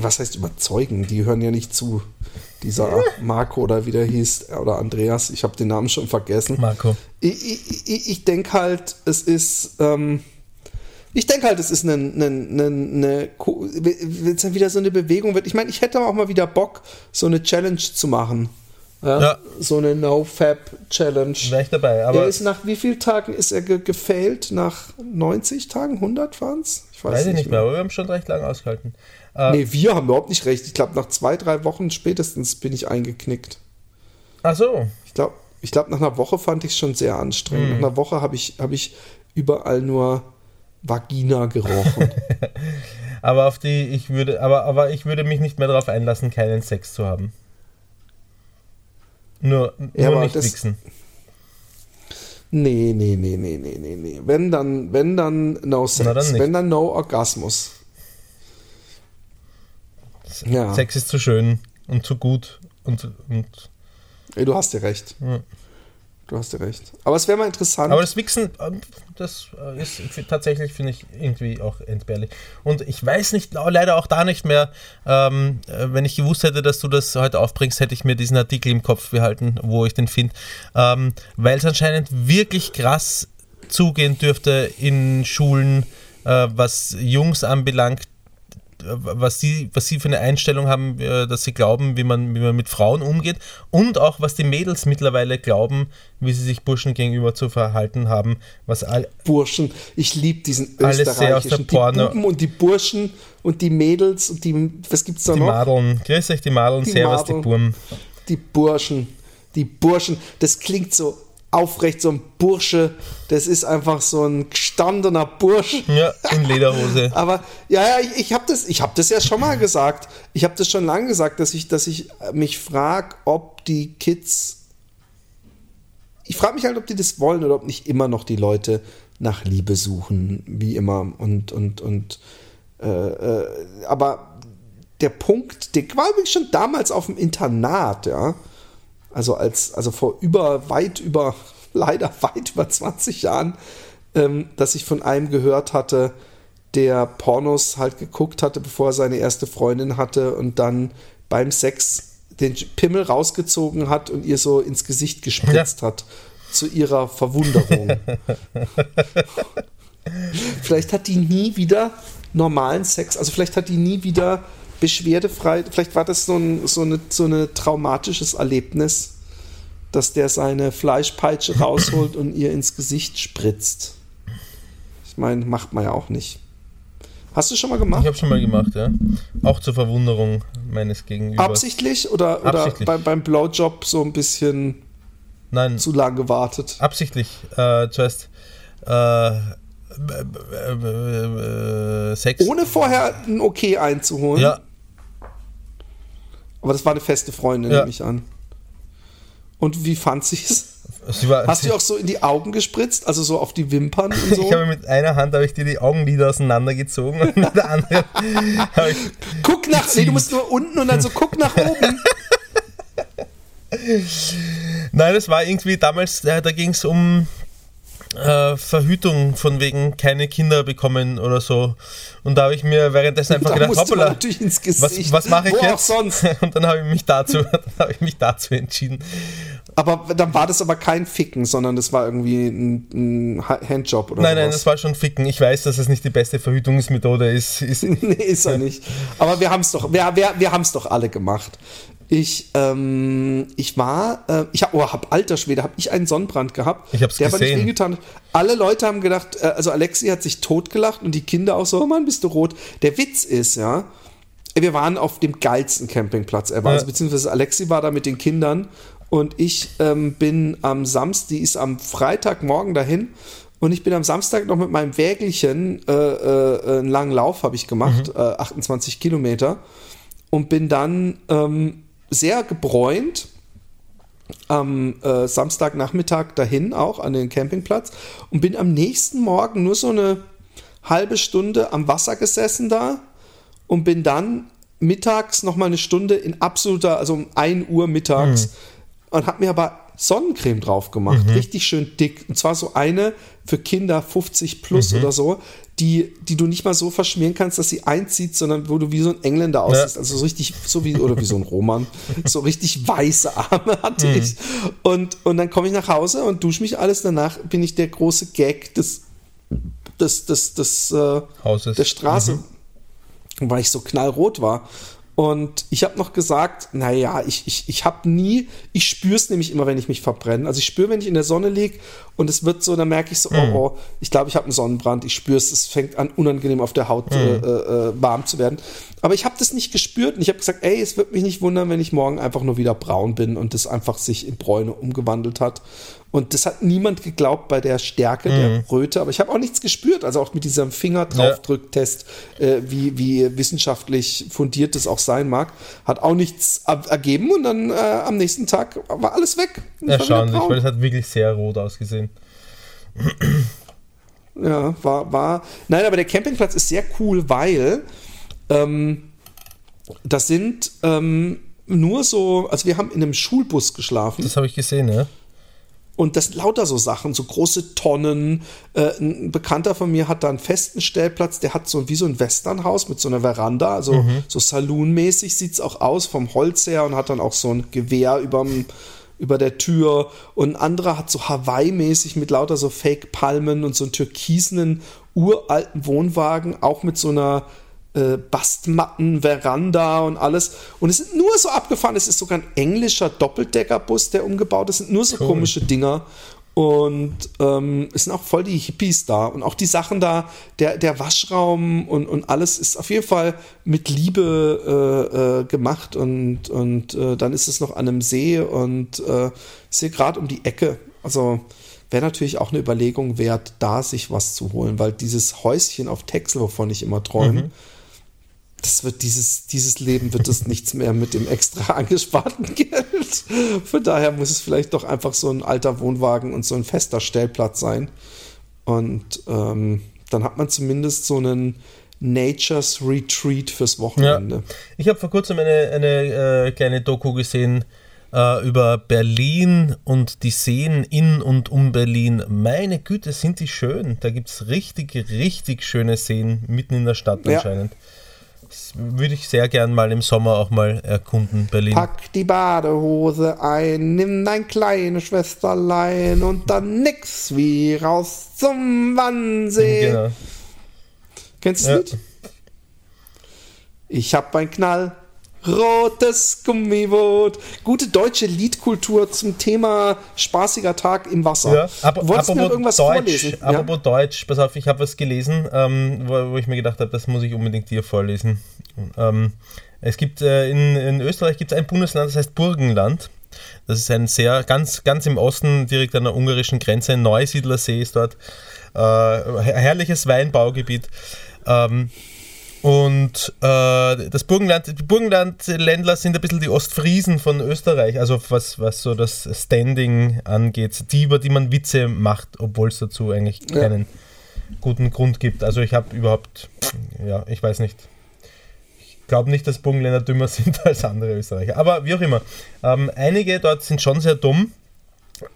Was heißt überzeugen? Die hören ja nicht zu. Dieser Marco oder wie der hieß, oder Andreas, ich habe den Namen schon vergessen. Marco. Ich, ich, ich, denke halt, es ist. Ähm, ich denke halt, es ist eine, eine, eine, eine wenn es dann wieder so eine Bewegung wird. Ich meine, ich hätte auch mal wieder Bock, so eine Challenge zu machen. Ja? ja. So eine No-Fab-Challenge. Wäre ich dabei. Aber er ist nach wie vielen Tagen ist er ge gefailt? Nach 90 Tagen? 100 waren es? Ich weiß, weiß nicht, nicht mehr, aber wir haben schon recht lange ausgehalten. Äh, nee, wir haben überhaupt nicht recht. Ich glaube, nach zwei, drei Wochen spätestens bin ich eingeknickt. Ach so. Ich glaube, ich glaub, nach einer Woche fand ich es schon sehr anstrengend. Hm. Nach einer Woche habe ich, hab ich überall nur Vagina gerochen. aber auf die, ich würde, aber, aber ich würde mich nicht mehr darauf einlassen, keinen Sex zu haben. Nur, ja, nur nicht das, wichsen. Nee, nee, nee, nee, nee, nee, nee. Wenn dann, wenn dann no Sex. Dann wenn dann no Orgasmus. Ja. Sex ist zu schön und zu gut und. und Ey, du hast ja recht. Ja. Du hast ja recht. Aber es wäre mal interessant. Aber das Wichsen, das äh, ist tatsächlich, finde ich, irgendwie auch entbehrlich. Und ich weiß nicht, leider auch da nicht mehr, ähm, äh, wenn ich gewusst hätte, dass du das heute aufbringst, hätte ich mir diesen Artikel im Kopf behalten, wo ich den finde. Ähm, Weil es anscheinend wirklich krass zugehen dürfte in Schulen, äh, was Jungs anbelangt, was sie, was sie für eine Einstellung haben, äh, dass sie glauben, wie man, wie man mit Frauen umgeht und auch was die Mädels mittlerweile glauben, wie sie sich Burschen gegenüber zu verhalten haben. Was all Burschen, ich liebe diesen alles sehr aus der Porno. Die Buben und die Burschen und die Mädels und die, was gibt's da die noch? Die Madeln, grüß euch die Madeln, die servus Madeln, die Burm. Die Burschen, die Burschen, das klingt so aufrecht, so ein Bursche. Das ist einfach so ein gestandener Bursch. Ja, in Lederhose. Aber ja, ja, ich, ich habe das, hab das ja schon mal gesagt. Ich habe das schon lange gesagt, dass ich, dass ich mich frage, ob die Kids. Ich frage mich halt, ob die das wollen oder ob nicht immer noch die Leute nach Liebe suchen, wie immer. Und, und, und äh, äh, aber der Punkt, der war übrigens schon damals auf dem Internat, ja also als, also vor über, weit über, leider weit über 20 Jahren, ähm, dass ich von einem gehört hatte, der Pornos halt geguckt hatte, bevor er seine erste Freundin hatte und dann beim Sex den Pimmel rausgezogen hat und ihr so ins Gesicht gespritzt ja. hat. Zu ihrer Verwunderung. vielleicht hat die nie wieder normalen Sex, also vielleicht hat die nie wieder beschwerdefrei. Vielleicht war das so ein so eine, so eine traumatisches Erlebnis, dass der seine Fleischpeitsche rausholt und ihr ins Gesicht spritzt. Ich meine, macht man ja auch nicht. Hast du schon mal gemacht? Ich habe schon mal gemacht, ja. Auch zur Verwunderung meines Gegenübers. Absichtlich oder, oder Absichtlich. Bei, beim Blowjob so ein bisschen Nein. zu lange gewartet? Absichtlich. Äh, zuerst äh, Sex. Ohne vorher ein Okay einzuholen? Ja, aber das war eine feste Freundin, ja. nehme ich an. Und wie fand sie es? Hast du auch so in die Augen gespritzt, also so auf die Wimpern und so? ich habe mit einer Hand habe ich dir die Augenlider auseinandergezogen und mit der anderen habe ich Guck nach, nee, du musst nur unten und dann so guck nach oben. Nein, das war irgendwie damals, da, da ging es um äh, Verhütung von wegen keine Kinder bekommen oder so. Und da habe ich mir währenddessen einfach gedacht, hoppala, was, was mache ich Wo jetzt? sonst? Und dann habe ich mich dazu, ich mich dazu entschieden. Aber dann war das aber kein Ficken, sondern das war irgendwie ein, ein Handjob oder Nein, sowas. nein, das war schon Ficken. Ich weiß, dass es nicht die beste Verhütungsmethode ist. ist nee, ist er nicht. Aber wir haben es doch, wir, wir, wir doch alle gemacht. Ich, ähm, ich war, äh, ich habe, oh, hab alter Schwede, habe ich einen Sonnenbrand gehabt. Ich habe es gesehen. Der nicht wehgetan. Alle Leute haben gedacht, äh, also Alexi hat sich totgelacht und die Kinder auch so, oh Mann, bist du rot. Der Witz ist, ja, wir waren auf dem geilsten Campingplatz ever. Ja. Also beziehungsweise Alexi war da mit den Kindern und ich ähm, bin am Samstag, die ist am Freitagmorgen dahin und ich bin am Samstag noch mit meinem Wägelchen äh, äh, einen langen Lauf habe ich gemacht, mhm. äh, 28 Kilometer und bin dann ähm, sehr gebräunt am äh, Samstagnachmittag dahin auch an den Campingplatz und bin am nächsten Morgen nur so eine halbe Stunde am Wasser gesessen da und bin dann mittags noch mal eine Stunde in absoluter, also um 1 Uhr mittags mhm. und habe mir aber Sonnencreme drauf gemacht, mhm. richtig schön dick. Und zwar so eine für Kinder 50 plus mhm. oder so, die, die du nicht mal so verschmieren kannst, dass sie einzieht, sondern wo du wie so ein Engländer aussiehst. Ja. Also so richtig, so wie, oder wie so ein Roman. so richtig weiße Arme hatte mhm. ich. Und, und dann komme ich nach Hause und dusche mich alles. Danach bin ich der große Gag des, des, des, des, äh, Hauses. der Straße. Mhm. Weil ich so knallrot war. Und ich habe noch gesagt, naja, ich, ich, ich habe nie, ich spüre es nämlich immer, wenn ich mich verbrenne. Also ich spüre, wenn ich in der Sonne liege und es wird so, dann merke ich so, mhm. oh, oh, ich glaube, ich habe einen Sonnenbrand, ich spüre es, es fängt an, unangenehm auf der Haut mhm. äh, äh, warm zu werden. Aber ich habe das nicht gespürt und ich habe gesagt, ey, es wird mich nicht wundern, wenn ich morgen einfach nur wieder braun bin und das einfach sich in Bräune umgewandelt hat. Und das hat niemand geglaubt bei der Stärke mhm. der Röte, aber ich habe auch nichts gespürt. Also auch mit diesem Fingerdraufdrücktest, ja. äh, wie, wie wissenschaftlich fundiert das auch sein mag, hat auch nichts ergeben und dann äh, am nächsten Tag war alles weg. Erstaunlich, weil es hat wirklich sehr rot ausgesehen. Ja, war, war. Nein, aber der Campingplatz ist sehr cool, weil ähm, das sind ähm, nur so, also wir haben in einem Schulbus geschlafen. Das habe ich gesehen, ja. Und das lauter so Sachen, so große Tonnen. Äh, ein Bekannter von mir hat da einen festen Stellplatz, der hat so wie so ein Westernhaus mit so einer Veranda, also mhm. so Saloon-mäßig sieht es auch aus, vom Holz her und hat dann auch so ein Gewehr überm, über der Tür. Und ein anderer hat so Hawaii-mäßig mit lauter so Fake-Palmen und so einen türkisenen, uralten Wohnwagen, auch mit so einer äh, Bastmatten, Veranda und alles. Und es sind nur so abgefahren. Es ist sogar ein englischer Doppeldeckerbus, der umgebaut ist. Es sind nur so cool. komische Dinger. Und ähm, es sind auch voll die Hippies da. Und auch die Sachen da, der, der Waschraum und, und alles ist auf jeden Fall mit Liebe äh, äh, gemacht. Und, und äh, dann ist es noch an einem See und äh, ist hier gerade um die Ecke. Also wäre natürlich auch eine Überlegung wert, da sich was zu holen, weil dieses Häuschen auf Texel, wovon ich immer träume, mhm das wird dieses, dieses Leben wird es nichts mehr mit dem extra angesparten Geld. Von daher muss es vielleicht doch einfach so ein alter Wohnwagen und so ein fester Stellplatz sein. Und ähm, dann hat man zumindest so einen Nature's Retreat fürs Wochenende. Ja. Ich habe vor kurzem eine, eine äh, kleine Doku gesehen äh, über Berlin und die Seen in und um Berlin. Meine Güte, sind die schön. Da gibt es richtig, richtig schöne Seen mitten in der Stadt anscheinend. Würde ich sehr gern mal im Sommer auch mal erkunden, Berlin. Pack die Badehose ein, nimm dein kleines Schwesterlein und dann nix wie raus zum Wannsee. Genau. Kennst du das ja. Lied? Ich hab ein Knall, Rotes Gummiboot. Gute deutsche Liedkultur zum Thema spaßiger Tag im Wasser. Ja, aber, Wolltest du mir irgendwas Deutsch, vorlesen? Apropos ja? Deutsch, pass auf, ich habe was gelesen, ähm, wo, wo, ich mir gedacht habe, das muss ich unbedingt dir vorlesen. Ähm, es gibt äh, in, in, Österreich gibt es ein Bundesland, das heißt Burgenland. Das ist ein sehr, ganz, ganz im Osten, direkt an der ungarischen Grenze. Ein Neusiedlersee ist dort. Äh, herrliches Weinbaugebiet. Ähm, und äh, das Burgenland, die Burgenlandländler sind ein bisschen die Ostfriesen von Österreich, also was, was so das Standing angeht, die, über die man Witze macht, obwohl es dazu eigentlich keinen ja. guten Grund gibt. Also ich habe überhaupt, ja, ich weiß nicht. Ich glaube nicht, dass Burgenländer dümmer sind als andere Österreicher. Aber wie auch immer. Ähm, einige dort sind schon sehr dumm.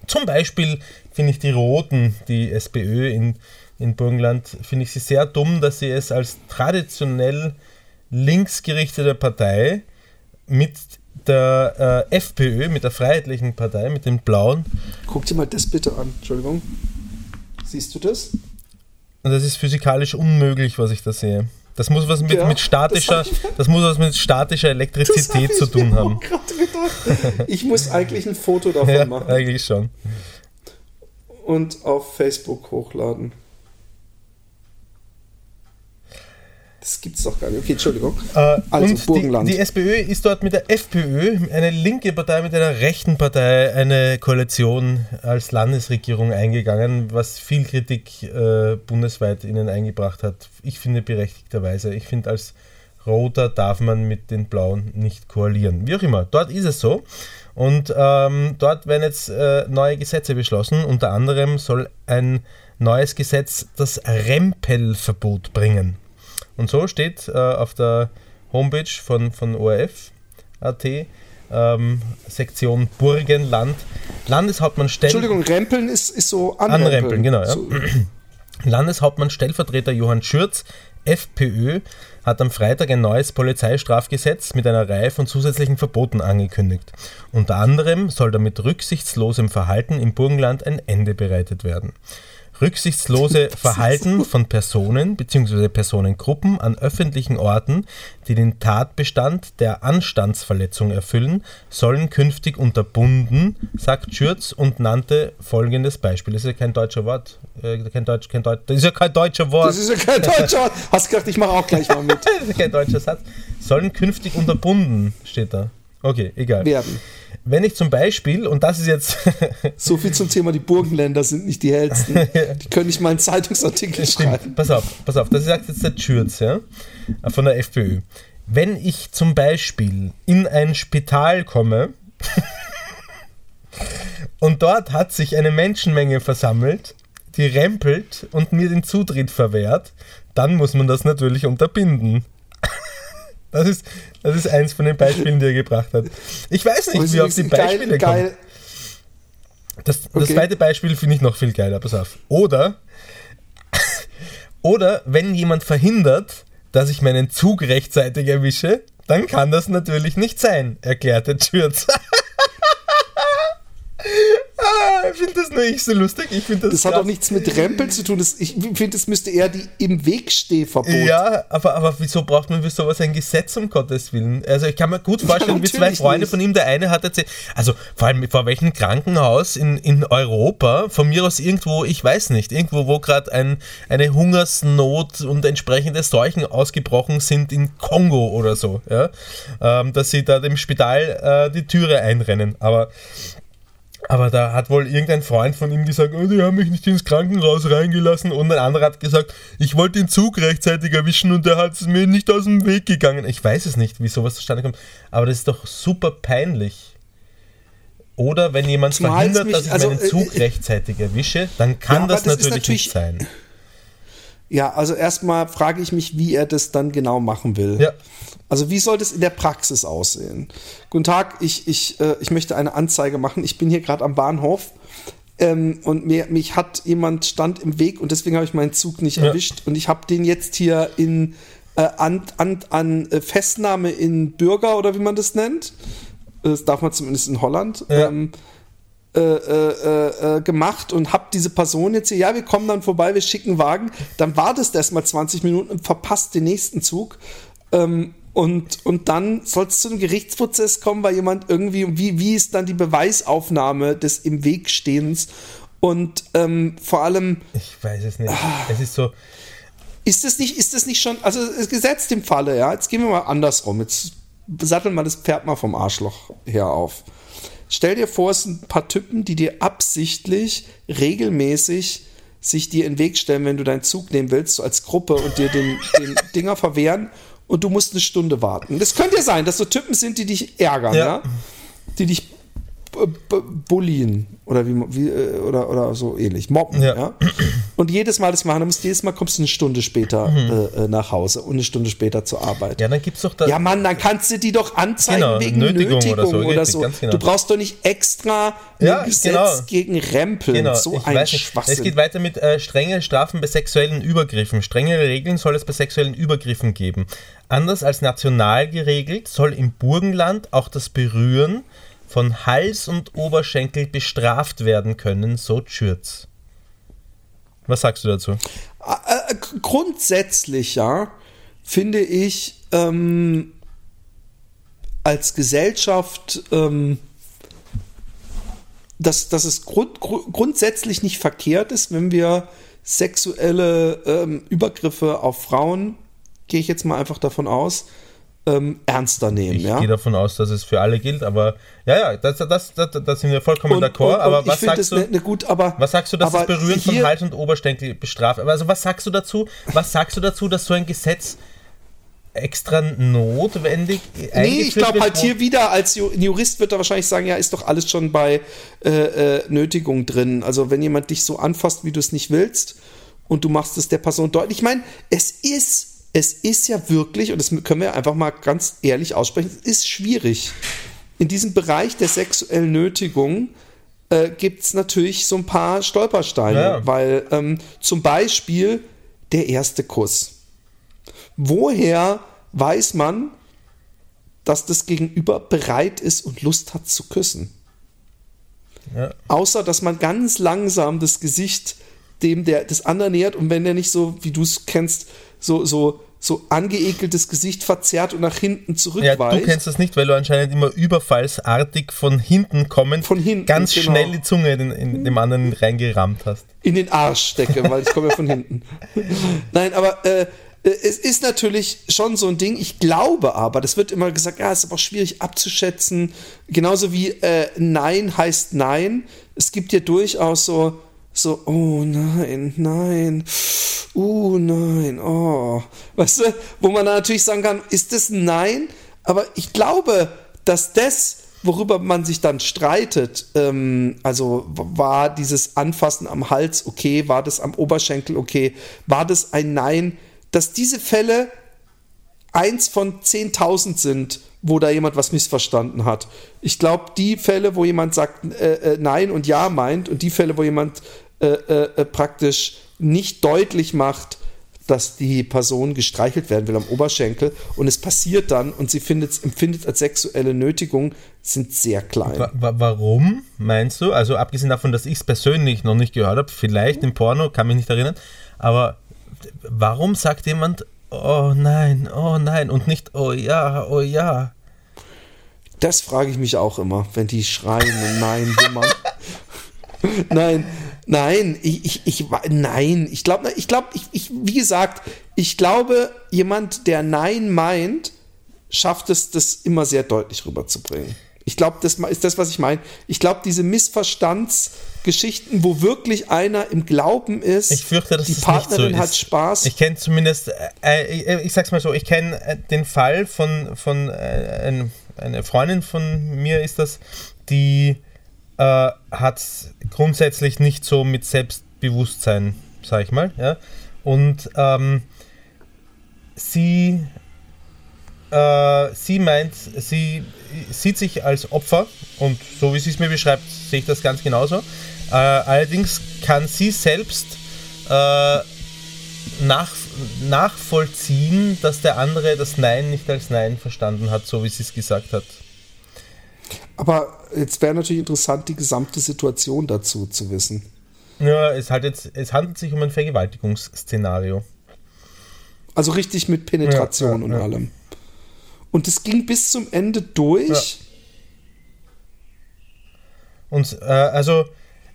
Zum Beispiel finde ich die Roten, die SPÖ in in Burgenland finde ich sie sehr dumm, dass sie es als traditionell linksgerichtete Partei mit der äh, FPÖ, mit der Freiheitlichen Partei, mit den Blauen. Guck dir mal das bitte an. Entschuldigung. Siehst du das? Und das ist physikalisch unmöglich, was ich da sehe. Das muss was mit, Ja, mit statischer, das das muss was mit statischer Elektrizität zu tun haben. Ich muss eigentlich ein Foto davon Ja, machen eigentlich schon. und auf Facebook hochladen. Das gibt's doch gar nicht. Okay, Entschuldigung. Äh, Also, Burgenland. Die, die SPÖ ist dort mit der FPÖ, eine linke Partei mit einer rechten Partei, eine Koalition als Landesregierung eingegangen, was viel Kritik äh, bundesweit ihnen eingebracht hat. Ich finde berechtigterweise. Ich finde, als Roter darf man mit den Blauen nicht koalieren. Wie auch immer, dort ist es so. Und ähm, dort werden jetzt äh, neue Gesetze beschlossen. Unter anderem soll ein neues Gesetz das Rempelverbot bringen. Und so steht äh, auf der Homepage von, von ORF.at ähm, Sektion Burgenland. Landeshauptmann Stell Entschuldigung, Rempeln ist, ist so anrempeln. Anrempeln, genau, ja. So, Landeshauptmann Stellvertreter Johann Schürz, FPÖ, hat am Freitag ein neues Polizeistrafgesetz mit einer Reihe von zusätzlichen Verboten angekündigt. Unter anderem soll damit rücksichtslosem Verhalten im Burgenland ein Ende bereitet werden. Rücksichtslose Verhalten von Personen bzw. Personengruppen an öffentlichen Orten, die den Tatbestand der Anstandsverletzung erfüllen, sollen künftig unterbunden, sagt Schürz und nannte folgendes Beispiel. Das ist ja kein deutscher Wort. Äh, kein Deutsch, kein Deutsch, das ist ja kein deutscher Wort. das ist ja kein deutscher Wort. Hast gedacht, ich mache auch gleich mal mit. Das ist kein deutscher Satz. Sollen künftig unterbunden, steht da. Okay, egal. Werden. Wenn ich zum Beispiel, und das ist jetzt So viel zum Thema, die Burgenländer sind nicht die hellsten. Die können nicht mal einen Zeitungsartikel schreiben. Pass auf, pass auf, das sagt jetzt der Schürz, ja, von der FPÖ. Wenn ich zum Beispiel in ein Spital komme und dort hat sich eine Menschenmenge versammelt, die rempelt und mir den Zutritt verwehrt, dann muss man das natürlich unterbinden. Das ist, das ist eins von den Beispielen, die er gebracht hat. Ich weiß nicht, wie auf die Beispiele geil, kommt. Das, das Okay. zweite Beispiel finde ich noch viel geiler, pass auf. Oder, oder wenn jemand verhindert, dass ich meinen Zug rechtzeitig erwische, dann kann das natürlich nicht sein, erklärte Schürz. Ah, ich finde das nur ich so lustig. Ich das, Das hat auch nichts mit Rempeln zu tun. Das, ich finde, es müsste eher die im Weg Stehverbot. Ja, aber, aber wieso braucht man für sowas ein Gesetz, um Gottes Willen? Also ich kann mir gut vorstellen, wie zwei Freunde nicht. von ihm, der eine hat erzählt, also vor allem vor welchem Krankenhaus in, in Europa, von mir aus irgendwo, ich weiß nicht, irgendwo, wo gerade ein, eine Hungersnot und entsprechende Seuchen ausgebrochen sind in Kongo oder so, ja, ähm, dass sie da dem Spital äh, die Türe einrennen. Aber aber da hat wohl irgendein Freund von ihm gesagt, oh, die haben mich nicht ins Krankenhaus reingelassen. Und ein anderer hat gesagt, ich wollte den Zug rechtzeitig erwischen und der hat es mir nicht aus dem Weg gegangen. Ich weiß es nicht, wie sowas zustande kommt. Aber das ist doch super peinlich. Oder wenn jemand Zumal verhindert, mich- dass ich also, meinen äh, Zug äh, rechtzeitig erwische, dann kann Ja, das, das natürlich, natürlich- nicht sein. Ja, also erstmal frage ich mich, wie er das dann genau machen will. Ja. Also wie soll das in der Praxis aussehen? Guten Tag, ich, ich, äh, ich möchte eine Anzeige machen. Ich bin hier gerade am Bahnhof ähm, und mir, mich hat jemand stand im Weg und deswegen habe ich meinen Zug nicht Ja. erwischt und ich habe den jetzt hier in äh, an, an, an äh, Festnahme in Bürger oder wie man das nennt. Das darf man zumindest in Holland. Ja. Ähm, äh, äh, äh, gemacht und hab diese Person jetzt hier, ja, wir kommen dann vorbei, wir schicken Wagen, dann wartest erstmal 20 Minuten und verpasst den nächsten Zug. Ähm, und, und dann soll es zu einem Gerichtsprozess kommen, weil jemand irgendwie, wie, wie ist dann die Beweisaufnahme des im Weg Stehens? Und ähm, vor allem, Ich weiß es nicht. Ah. Es ist so, ist das nicht, ist das nicht schon, also es gesetzt im Falle, ja, jetzt gehen wir mal andersrum, jetzt satteln wir das Pferd mal vom Arschloch her auf. Stell dir vor, es sind ein paar Typen, die dir absichtlich regelmäßig sich dir in den Weg stellen, wenn du deinen Zug nehmen willst, so als Gruppe und dir den, den Dinger verwehren und du musst eine Stunde warten. Das könnte ja sein, dass so Typen sind, die dich ärgern, ja, Ja. die dich bullien oder wie, wie äh, oder, oder so ähnlich, mobben, Ja. ja. Und jedes Mal das machen, dann musst du jedes Mal kommst du eine Stunde später Mhm. äh, äh, nach Hause und eine Stunde später zur Arbeit. Ja, dann gibt es doch da. Ja, Mann, dann kannst du die doch anzeigen Genau, wegen Nötigung Nötigung, oder so, oder so. genau. Du brauchst doch nicht extra ein Ja, Gesetz genau. gegen Rempeln. Genau, so ich ein. Schwachsinn. Es geht weiter mit äh, strenge Strafen bei sexuellen Übergriffen. Strengere Regeln soll es bei sexuellen Übergriffen geben. Anders als national geregelt soll im Burgenland auch das Berühren von Hals und Oberschenkel bestraft werden können, so Schürz. Was sagst du dazu? Äh, äh, grundsätzlich, ja, finde ich ähm, als Gesellschaft, ähm, dass, dass es grund, gru- grundsätzlich nicht verkehrt ist, wenn wir sexuelle ähm, Übergriffe auf Frauen, gehe ich jetzt mal einfach davon aus, ähm, ernster nehmen. Ich ja? gehe davon aus, dass es für alle gilt, aber ja, ja, das, das, das, das sind wir vollkommen d'accord. Aber was sagst du? ne, ne gut, aber Was sagst du, dass das Berühren von Hals und Oberschenkel bestraft? Also was sagst du dazu? Was sagst du dazu, dass so ein Gesetz extra notwendig Nee, ich glaube halt hier wieder als Jurist wird er wahrscheinlich sagen, ja, ist doch alles schon bei äh, äh, Nötigung drin. Also wenn jemand dich so anfasst, wie du es nicht willst und du machst es der Person deutlich. Ich meine, es ist, es ist ja wirklich, und das können wir einfach mal ganz ehrlich aussprechen, es ist schwierig. In diesem Bereich der sexuellen Nötigung äh, gibt es natürlich so ein paar Stolpersteine, Ja. weil ähm, zum Beispiel der erste Kuss. Woher weiß man, dass das Gegenüber bereit ist und Lust hat zu küssen? Ja. Außer, dass man ganz langsam das Gesicht dem der des anderen nähert und wenn der nicht so, wie du es kennst, so, so, so angeekeltes Gesicht verzerrt und nach hinten Ja, zurückweicht. du kennst das nicht, weil du anscheinend immer überfallsartig von hinten kommend Von hinten, ganz genau. schnell die Zunge in, in dem anderen reingerammt hast. in den Arsch stecke, weil ich komme ja von hinten. Nein, aber äh, äh, es ist natürlich schon so ein Ding. Ich glaube aber, das wird immer gesagt, ja, es ist aber auch schwierig abzuschätzen. Genauso wie äh, Nein heißt Nein. Es gibt ja durchaus so, so, oh nein, nein, uh nein, oh. Weißt du, wo man dann natürlich sagen kann, ist das ein Nein? Aber ich glaube, dass das worüber man sich dann streitet, ähm, also war dieses Anfassen am Hals okay, war das am Oberschenkel okay, war das ein Nein, dass diese Fälle eins von 10.000 sind, wo da jemand was missverstanden hat. Ich glaube, die Fälle, wo jemand sagt äh, äh, Nein und Ja meint und die Fälle, wo jemand äh, äh, äh, praktisch nicht deutlich macht, dass die Person gestreichelt werden will am Oberschenkel und es passiert dann und sie findet, empfindet als sexuelle Nötigung, sind sehr klein. Wa wa warum meinst du? Also abgesehen davon, dass ich es persönlich noch nicht gehört habe, vielleicht im Porno, kann mich nicht erinnern, aber warum sagt jemand, oh nein, oh nein und nicht, oh ja, oh ja? Das frage ich mich auch immer, wenn die schreien und Nein wimmern. nein, nein, ich, ich, ich nein, ich glaube, ich glaube, ich, ich, wie gesagt, ich glaube, jemand, der Nein meint, schafft es, das immer sehr deutlich rüberzubringen. Ich glaube, das ist das, was ich meine. Ich glaube, diese Missverstandsgeschichten, wo wirklich einer im Glauben ist, Ich fürchte, dass die Partnerin nicht so hat ist. Spaß. Ich kenne zumindest, äh, äh, ich sag's mal so, ich kenne äh, den Fall von, von äh, ein, eine Freundin von mir ist das, die äh, hat grundsätzlich nicht so mit Selbstbewusstsein, sag ich mal, ja. Und ähm, sie, äh, sie meint, sie sieht sich als Opfer und so wie sie es mir beschreibt, sehe ich das ganz genauso. Äh, allerdings kann sie selbst äh, nach, nachvollziehen, dass der andere das Nein nicht als Nein verstanden hat, so wie sie es gesagt hat. Aber jetzt wäre natürlich interessant, die gesamte Situation dazu zu wissen. Ja, es, halt jetzt, es handelt sich um ein Vergewaltigungsszenario. Also richtig mit Penetration Ja, ja, und ja. allem. Und es ging bis zum Ende durch. Und äh, also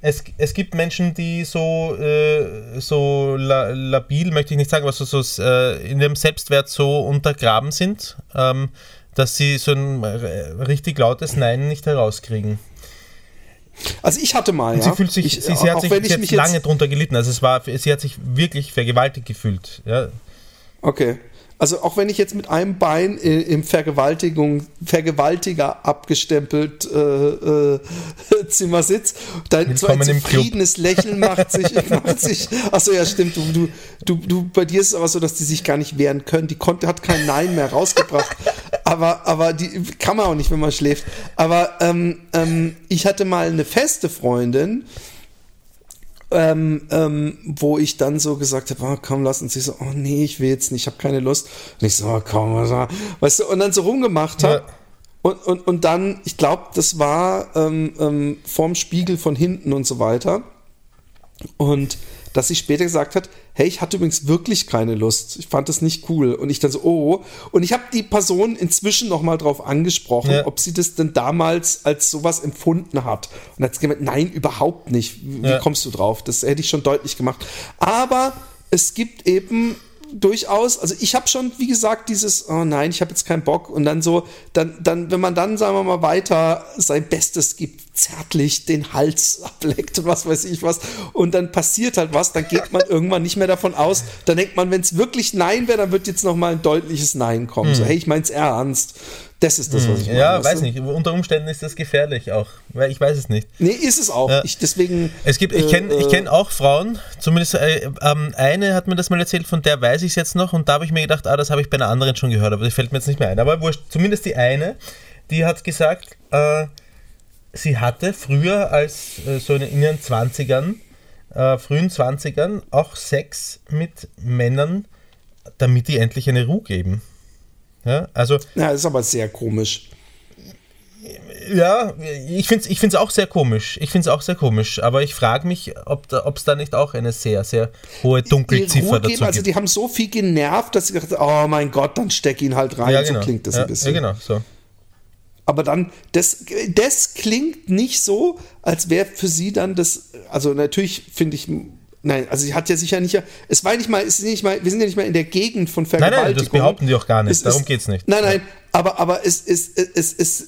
es, es gibt Menschen, die so, äh, so la, labil, möchte ich nicht sagen, aber so, so äh, in ihrem Selbstwert so untergraben sind, ähm, dass sie so ein richtig lautes Nein nicht herauskriegen. Also ich hatte mal, Und ja. sie fühlt sich, ich, sie, sie hat sich sie hat lange drunter gelitten. Also es war, sie hat sich wirklich vergewaltigt gefühlt. Ja. Okay. Also auch wenn ich jetzt mit einem Bein im Vergewaltigung, Vergewaltiger abgestempelt äh, äh, Zimmer sitze, dein so ein zufriedenes Lächeln macht sich, macht sich. Achso, ja, stimmt. Du, du, du, du, bei dir ist es aber so, dass die sich gar nicht wehren können. Die konnte, hat kein Nein mehr rausgebracht. aber, aber die kann man auch nicht, wenn man schläft. Aber ähm, ähm, ich hatte mal eine feste Freundin, ähm, ähm, wo ich dann so gesagt habe, oh, komm, lass uns. Ich so, oh nee, ich will jetzt nicht, ich habe keine Lust. Und ich so, oh, komm, weißt du, und dann so rumgemacht habe. Ja. Und, und, und dann, ich glaube, das war ähm, ähm, vorm Spiegel von hinten und so weiter. Und dass sie später gesagt hat, hey, ich hatte übrigens wirklich keine Lust. Ich fand das nicht cool. Und ich dann so, oh. Und ich habe die Person inzwischen nochmal drauf angesprochen, ja. ob sie das denn damals als sowas empfunden hat. Und hat sie gemeint, nein, überhaupt nicht. Wie ja. kommst du drauf? Das hätte ich schon deutlich gemacht. Aber es gibt eben durchaus, also ich habe schon, wie gesagt, dieses, oh nein, ich habe jetzt keinen Bock und dann so, dann, dann, wenn man dann, sagen wir mal, weiter sein Bestes gibt, zärtlich den Hals ableckt und was weiß ich was und dann passiert halt was, dann geht man irgendwann nicht mehr davon aus, dann denkt man, wenn es wirklich Nein wäre, dann wird jetzt noch mal ein deutliches Nein kommen, hm. so, hey, ich mein's ernst das ist das, was ich hm, meine. Ja, weiß du? nicht. Unter Umständen ist das gefährlich auch. Weil ich weiß es nicht. Nee, ist es auch. Ja. Ich, deswegen. Es gibt, ich kenne äh, kenn auch Frauen, zumindest äh, ähm, eine hat mir das mal erzählt, von der weiß ich es jetzt noch und da habe ich mir gedacht, ah, das habe ich bei einer anderen schon gehört, aber das fällt mir jetzt nicht mehr ein. Aber wurscht, zumindest die eine, die hat gesagt, äh, sie hatte früher als äh, so in ihren 20ern, äh, frühen 20ern, auch Sex mit Männern, damit die endlich eine Ruhe geben. Ja, also. Ja, das ist aber sehr komisch. Ja, ich finde es ich find's auch sehr komisch. Ich finde es auch sehr komisch. Aber ich frage mich, ob es da, da nicht auch eine sehr, sehr hohe Dunkelziffer dazu gibt. Also die haben so viel genervt, dass sie gedacht oh mein Gott, dann steck ihn halt rein. Ja, genau. So klingt das ja, ein bisschen. Ja, genau, so. Aber dann, das, das klingt nicht so, als wäre für sie dann das, also natürlich finde ich Nein, also sie hat ja sicher nicht. Es war nicht mal, es ist nicht mal, wir sind ja nicht mal in der Gegend von Vergewaltigung. Nein, nein, das behaupten die auch gar nicht. Es Darum geht es nicht. Nein, nein, aber, aber es ist, es, es, es,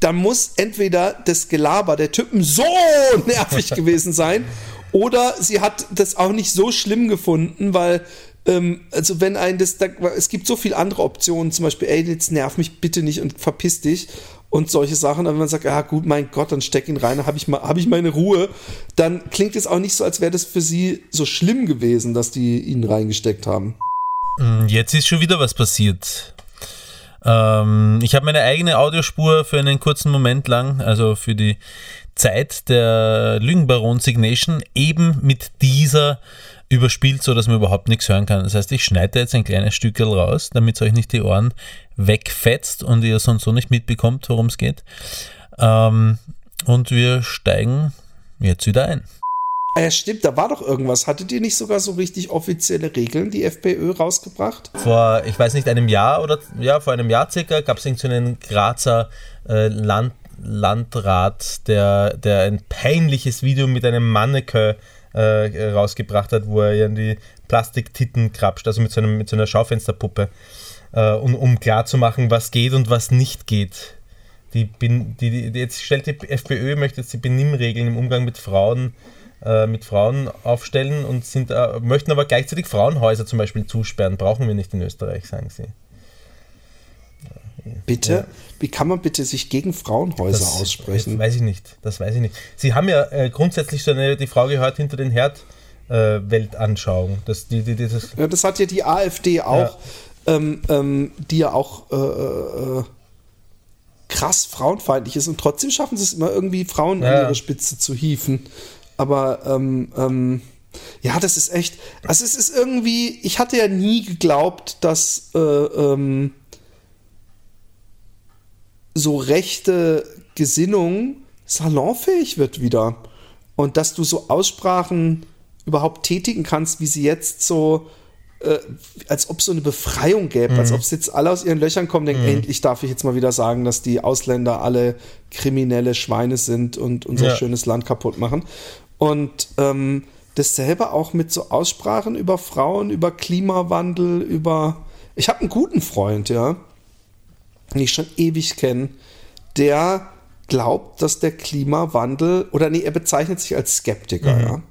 da muss entweder das Gelaber der Typen so nervig gewesen sein, oder sie hat das auch nicht so schlimm gefunden, weil ähm, also wenn ein das, da, es gibt so viele andere Optionen, zum Beispiel, ey, jetzt nerv mich bitte nicht und verpiss dich und solche Sachen. Aber wenn man sagt, ja gut, mein Gott, dann steck ihn rein, habe ich, mal, hab ich meine Ruhe, dann klingt es auch nicht so, als wäre das für sie so schlimm gewesen, dass die ihn reingesteckt haben. Mm, jetzt ist schon wieder was passiert. Ähm, ich habe meine eigene Audiospur für einen kurzen Moment lang, also für die Zeit der Lügenbaron Signation, eben mit dieser überspielt, so dass man überhaupt nichts hören kann. Das heißt, ich schneide jetzt ein kleines Stück raus, damit es euch nicht die Ohren wegfetzt und ihr sonst so nicht mitbekommt, worum es geht. Ähm, und wir steigen jetzt wieder ein. Ah ja, stimmt, da war doch irgendwas. Hattet ihr nicht sogar so richtig offizielle Regeln, die FPÖ rausgebracht? Vor, ich weiß nicht, einem Jahr oder ja, vor einem Jahr circa gab es so einen Grazer äh, Land, Landrat, der, der ein peinliches Video mit einem Manneke äh, rausgebracht hat, wo er irgendwie Plastiktitten krapscht, also mit so, mit so einer Schaufensterpuppe, äh, um, um klarzumachen, was geht und was nicht geht. Die, die, die, jetzt stellt die FPÖ, möchte jetzt die Benimmregeln im Umgang mit Frauen äh, mit Frauen aufstellen und sind, äh, möchten aber gleichzeitig Frauenhäuser zum Beispiel zusperren. Brauchen wir nicht in Österreich, sagen sie. Bitte? Ja. Wie kann man bitte sich gegen Frauenhäuser das, aussprechen? Das weiß ich nicht. Das weiß ich nicht. Sie haben ja äh, grundsätzlich so eine, die Frau gehört hinter den Herd. Äh, Weltanschauung. Das, die, die, das, ja, das hat ja die AfD auch, ja. Ähm, ähm, die ja auch äh, äh, krass frauenfeindlich ist und trotzdem schaffen sie es immer irgendwie Frauen ja. an ihre Spitze zu hieven. Aber ähm, ähm, ja, das ist echt. Also es ist irgendwie. Ich hatte ja nie geglaubt, dass äh, ähm, so rechte Gesinnung salonfähig wird wieder. Und dass du so Aussprachen überhaupt tätigen kannst, wie sie jetzt so, äh, als ob es so eine Befreiung gäbe, mhm. als ob es jetzt alle aus ihren Löchern kommen, denken, mhm. endlich darf ich jetzt mal wieder sagen, dass die Ausländer alle kriminelle Schweine sind und unser ja. schönes Land kaputt machen. Und ähm, dasselbe auch mit so Aussprachen über Frauen, über Klimawandel, über. Ich habe einen guten Freund, ja, den ich schon ewig kenne, der glaubt, dass der Klimawandel, oder nee, er bezeichnet sich als Skeptiker, mhm. ja.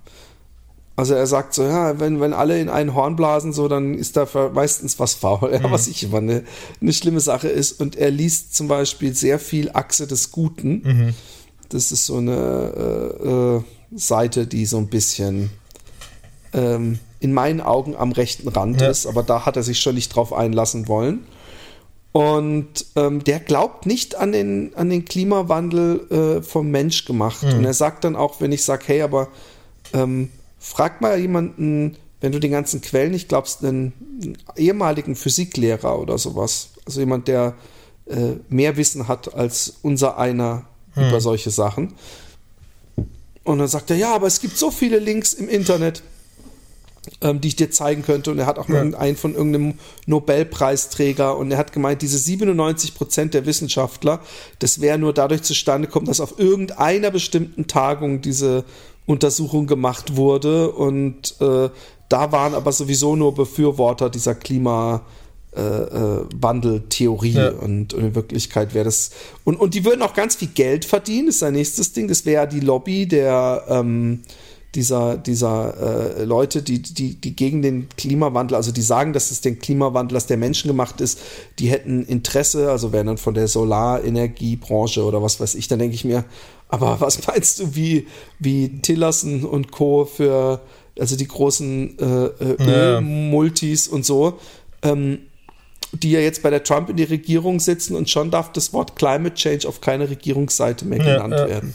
Also er sagt so, ja, wenn, wenn alle in einen Horn blasen, so, dann ist da meistens was faul, ja, mhm. was ich immer eine, eine schlimme Sache ist. Und er liest zum Beispiel sehr viel Achse des Guten. Mhm. Das ist so eine äh, äh, Seite, die so ein bisschen ähm, in meinen Augen am rechten Rand ja. ist, aber da hat er sich schon nicht drauf einlassen wollen. Und ähm, der glaubt nicht an den, an den Klimawandel äh, vom Mensch gemacht. Mhm. Und er sagt dann auch, wenn ich sage, hey, aber ähm, frag mal jemanden, wenn du den ganzen Quellen nicht glaubst, einen, einen ehemaligen Physiklehrer oder sowas. Also jemand, der äh, mehr Wissen hat als unser einer mhm. über solche Sachen. Und dann sagt er, ja, aber es gibt so viele Links im Internet ähm, die ich dir zeigen könnte. Und er hat auch ja. einen von irgendeinem Nobelpreisträger und er hat gemeint, diese 97 Prozent der Wissenschaftler, das wäre nur dadurch zustande gekommen, dass auf irgendeiner bestimmten Tagung diese Untersuchung gemacht wurde und äh, da waren aber sowieso nur Befürworter dieser Klima äh, äh, Wandeltheorie ja. und, und, in Wirklichkeit wäre das und, und die würden auch ganz viel Geld verdienen, ist sein nächstes Ding, das wäre ja die Lobby der ähm, dieser, dieser äh, Leute, die, die, die gegen den Klimawandel, also die sagen, dass es den Klimawandel, dass der Menschen gemacht ist, die hätten Interesse, also wären dann von der Solarenergiebranche oder was weiß ich, dann denke ich mir, aber was meinst du, wie, wie Tillerson und Co. für, also die großen äh, äh Ölmultis und so, ähm, die ja jetzt bei der Trump in die Regierung sitzen und schon darf das Wort Climate Change auf keine Regierungsseite mehr genannt ja, ja. werden.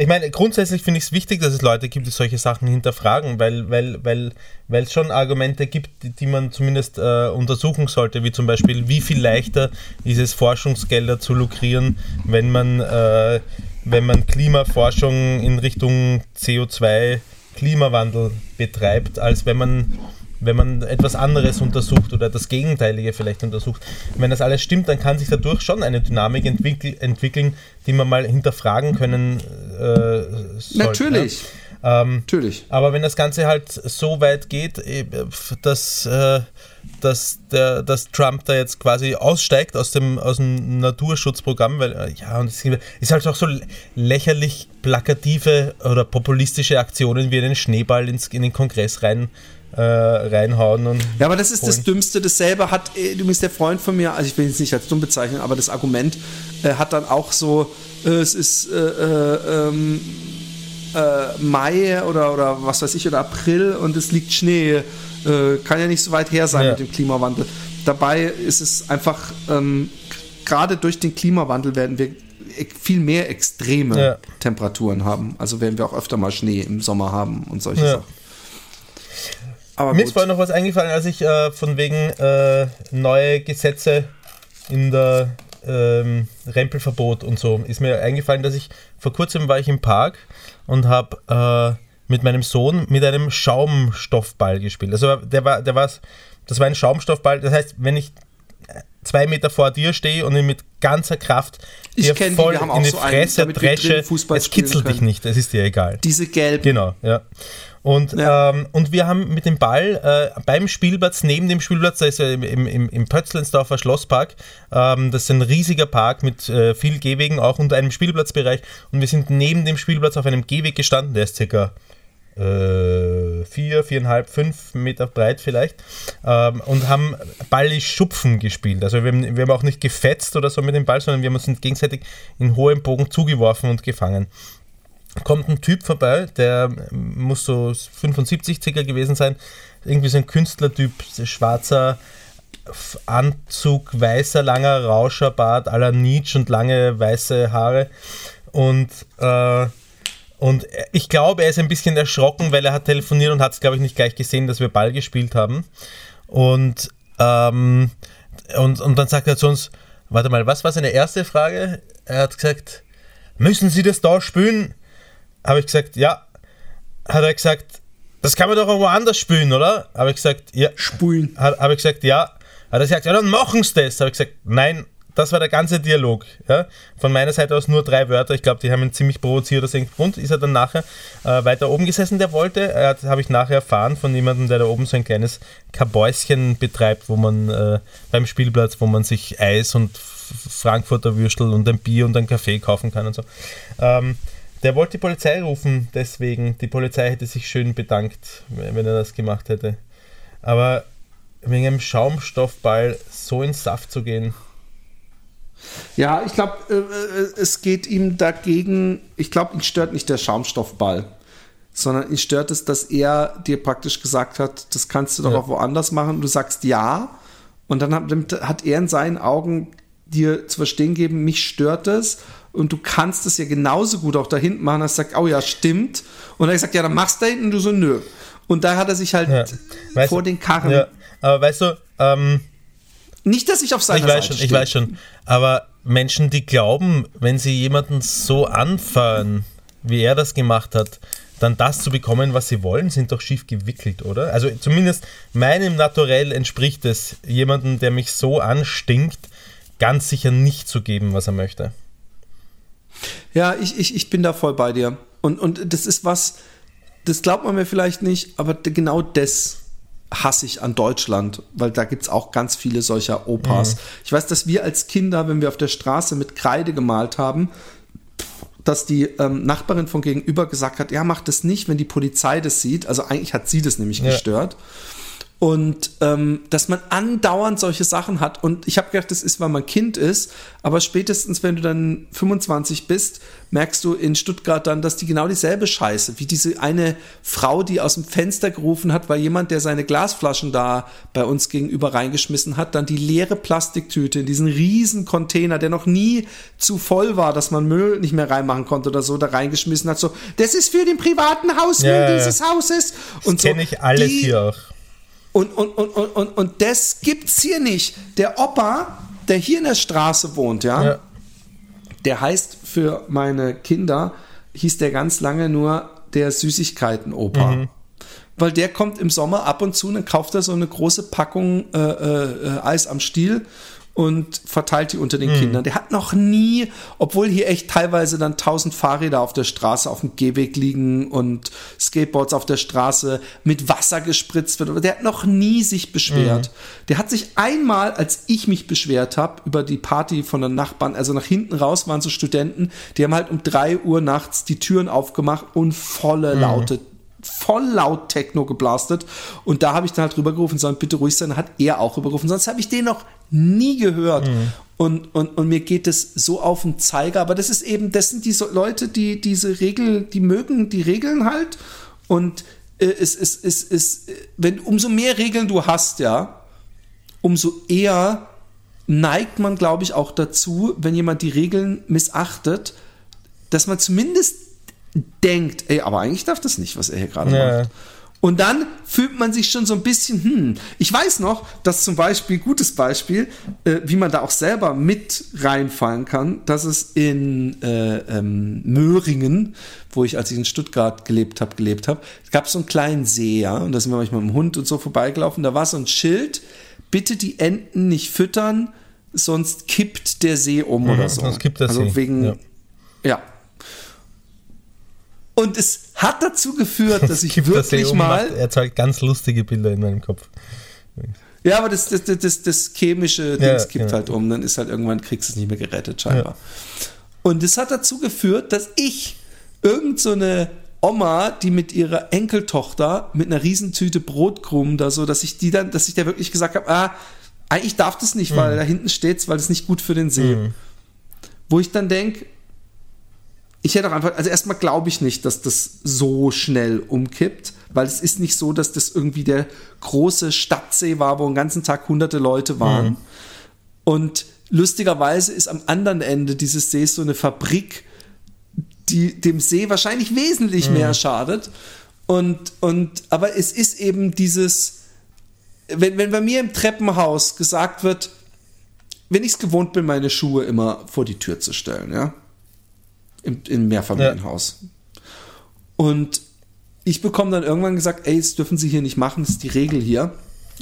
Ich meine, grundsätzlich finde ich es wichtig, dass es Leute gibt, die solche Sachen hinterfragen, weil, weil, weil, weil es schon Argumente gibt, die, die man zumindest äh, untersuchen sollte, wie zum Beispiel, wie viel leichter ist es, Forschungsgelder zu lukrieren, wenn man, äh, wenn man Klimaforschung in Richtung CO2 Klimawandel betreibt, als wenn man wenn man etwas anderes untersucht oder das Gegenteilige vielleicht untersucht. Wenn das alles stimmt, dann kann sich dadurch schon eine Dynamik entwickeln, entwickeln die man mal hinterfragen können äh, sollte. Natürlich. Ja. Ähm, Natürlich. Aber wenn das Ganze halt so weit geht, äh, dass, äh, dass, der, dass Trump da jetzt quasi aussteigt aus dem, aus dem Naturschutzprogramm, weil äh, ja, und es ist halt auch so lächerlich plakative oder populistische Aktionen wie einen Schneeball ins, in den Kongress rein äh, reinhauen. Und ja, aber das ist holen. das Dümmste. Dasselbe hat, äh, du bist der Freund von mir, also ich will es nicht als dumm bezeichnen, aber das Argument äh, hat dann auch so, äh, es ist äh, äh, ähm, Mai oder, oder was weiß ich, oder April und es liegt Schnee. kann ja nicht so weit her sein ja. mit dem Klimawandel. Dabei ist es einfach, ähm, gerade durch den Klimawandel werden wir viel mehr extreme ja. Temperaturen haben. Also werden wir auch öfter mal Schnee im Sommer haben und solche ja. Sachen. Aber Mir ist vorhin noch was eingefallen, als ich äh, von wegen äh, neue Gesetze in der ähm, Rempelverbot und so, ist mir eingefallen, dass ich vor kurzem war ich im Park und habe äh, mit meinem Sohn mit einem Schaumstoffball gespielt. Also der war, der war, das war ein Schaumstoffball. Das heißt, wenn ich zwei Meter vor dir stehe und ihn mit ganzer Kraft ich dir voll die, in die so Fresse einen, dresche, es kitzelt dich nicht, es ist dir egal. Diese gelben. Genau, ja. Und, ja. ähm, und wir haben mit dem Ball äh, beim Spielplatz, neben dem Spielplatz, da ist ja im, im, im Pötzlensdorfer Schlosspark, ähm, das ist ein riesiger Park mit äh, viel Gehwegen auch und einem Spielplatzbereich. Und wir sind neben dem Spielplatz auf einem Gehweg gestanden, der ist circa äh, vier, viereinhalb, fünf Meter breit vielleicht ähm, und haben Balli Schupfen gespielt. Also wir haben, wir haben auch nicht gefetzt oder so mit dem Ball, sondern wir haben uns gegenseitig in hohem Bogen zugeworfen und gefangen kommt ein Typ vorbei, der muss so 75 circa gewesen sein, irgendwie so ein Künstlertyp, schwarzer Anzug, weißer, langer Rauscherbart la Nietzsche und lange weiße Haare und äh, und ich glaube, er ist ein bisschen erschrocken, weil er hat telefoniert und hat es, glaube ich, nicht gleich gesehen, dass wir Ball gespielt haben. Und, ähm, und, und dann sagt er zu uns, warte mal, was war seine erste Frage? Er hat gesagt, müssen Sie das da spielen? Habe ich gesagt, ja. Hat er gesagt, das kann man doch irgendwo anders spülen, oder? Habe ich gesagt, ja. Spulen. Habe ich gesagt, ja. Hat er gesagt, ja, dann machen sie das. Habe ich gesagt, nein. Das war der ganze Dialog. Ja? Von meiner Seite aus nur drei Wörter. Ich glaube, die haben ihn ziemlich provoziert aus irgendeinem Grund. Ist er dann nachher äh, weiter oben gesessen, der wollte. Äh, habe ich nachher erfahren von jemandem, der da oben so ein kleines Kabäuschen betreibt, wo man äh, beim Spielplatz, wo man sich Eis und Frankfurter Würstel und ein Bier und ein Kaffee kaufen kann und so. Ähm, Der wollte die Polizei rufen, deswegen. Die Polizei hätte sich schön bedankt, wenn er das gemacht hätte. Aber wegen einem Schaumstoffball so ins Saft zu gehen. Ja, ich glaube, äh, äh, es geht ihm dagegen, ich glaube, ihn stört nicht der Schaumstoffball, sondern ihn stört es, dass er dir praktisch gesagt hat, das kannst du doch Ja. auch woanders machen. Und du sagst ja. Und dann hat, hat er in seinen Augen dir zu verstehen gegeben, mich stört es. Und du kannst es ja genauso gut auch da hinten machen, er sagt, oh ja, stimmt. Und er sagt, ja, dann machst du da hinten. Und du so, nö. Und da hat er sich halt Ja. Vor den Karren. Ja, aber weißt du, ähm, Nicht, dass ich auf seiner ich weiß Seite schon, ich weiß schon. Aber Menschen, die glauben, wenn sie jemanden so anfahren, wie er das gemacht hat, dann das zu bekommen, was sie wollen, sind doch schief gewickelt, oder? Also zumindest meinem Naturell entspricht es, jemanden, der mich so anstinkt, ganz sicher nicht zu geben, was er möchte. Ja, ich, ich, ich bin da voll bei dir. Und, und das ist was, das glaubt man mir vielleicht nicht, aber genau das hasse ich an Deutschland, weil da gibt es auch ganz viele solcher Opas. Ich weiß, dass wir als Kinder, wenn wir auf der Straße mit Kreide gemalt haben, dass die ähm, Nachbarin von gegenüber gesagt hat, ja, mach das nicht, wenn die Polizei das sieht. Also eigentlich hat sie das nämlich Ja. gestört. Und ähm, dass man andauernd solche Sachen hat. Und ich habe gedacht, das ist, weil man Kind ist. Aber spätestens, wenn du dann 25 bist, merkst du in Stuttgart dann, dass die genau dieselbe Scheiße, wie diese eine Frau, die aus dem Fenster gerufen hat, weil jemand, der seine Glasflaschen da bei uns gegenüber reingeschmissen hat, dann die leere Plastiktüte in diesen riesen Container, der noch nie zu voll war, dass man Müll nicht mehr reinmachen konnte oder so, da reingeschmissen hat. So, das ist für den privaten Hausmüll Ja, dieses Hauses. Das Und so, kenne ich alles die- hier auch. Und, und, und, und, und, und das gibt's hier nicht. Der Opa, der hier in der Straße wohnt, ja, Ja. der heißt für meine Kinder, hieß der ganz lange nur der Süßigkeiten-Opa. Weil der kommt im Sommer ab und zu und dann kauft er so eine große Packung äh, äh, äh, Eis am Stiel und verteilt die unter den Kindern. Der hat noch nie, obwohl hier echt teilweise dann tausend Fahrräder auf der Straße auf dem Gehweg liegen und Skateboards auf der Straße mit Wasser gespritzt wird, aber der hat noch nie sich beschwert. Der hat sich einmal, als ich mich beschwert habe über die Party von den Nachbarn, also nach hinten raus waren so Studenten, die haben halt um drei Uhr nachts die Türen aufgemacht und volle laute voll laut Techno geblastet. Und da habe ich dann halt drüber gerufen, sollen bitte ruhig sein, dann hat er auch rübergerufen, sonst habe ich den noch nie gehört und, und, und mir geht es so auf den Zeiger, aber das ist eben, das sind diese Leute, die diese Regel, die mögen die Regeln halt und äh, es ist, es ist, wenn umso mehr Regeln du hast, ja, umso eher neigt man, glaube ich, auch dazu, wenn jemand die Regeln missachtet, dass man zumindest denkt, ey, aber eigentlich darf das nicht, was er hier gerade Ja. macht. Und dann fühlt man sich schon so ein bisschen, hm, ich weiß noch, dass zum Beispiel, gutes Beispiel, äh, wie man da auch selber mit reinfallen kann, dass es in äh, ähm, Möhringen, wo ich, als ich in Stuttgart gelebt habe, gelebt habe, gab es so einen kleinen See, ja, und da sind wir manchmal mit dem Hund und so vorbeigelaufen, da war so ein Schild, bitte die Enten nicht füttern, sonst kippt der See um oder so. sonst kippt der also See, wegen, ja. ja. Und es hat dazu geführt, dass ich das wirklich um, mal. macht- erzeugt ganz lustige Bilder in meinem Kopf. Ja, aber das, das, das, das, das chemische Dings kippt ja. halt um, dann ist halt irgendwann kriegst du es nicht mehr gerettet, scheinbar. Und das hat dazu geführt, dass ich irgend so eine Oma, die mit ihrer Enkeltochter mit einer Riesentüte Brotkrumen da so, dass ich die dann, dass ich da wirklich gesagt habe, ah, eigentlich darf das nicht, weil da hinten steht's, weil das nicht gut für den See. Wo ich dann denke, ich hätte auch einfach, also erstmal glaube ich nicht, dass das so schnell umkippt, weil es ist nicht so, dass das irgendwie der große Stadtsee war, wo den ganzen Tag hunderte Leute waren. Und lustigerweise ist am anderen Ende dieses Sees so eine Fabrik, die dem See wahrscheinlich wesentlich mehr schadet. Und, und, aber es ist eben dieses, wenn, wenn bei mir im Treppenhaus gesagt wird, wenn ich es gewohnt bin, meine Schuhe immer vor die Tür zu stellen, ja, im, im Mehrfamilienhaus. Und ich bekomme dann irgendwann gesagt, ey, das dürfen Sie hier nicht machen, das ist die Regel hier.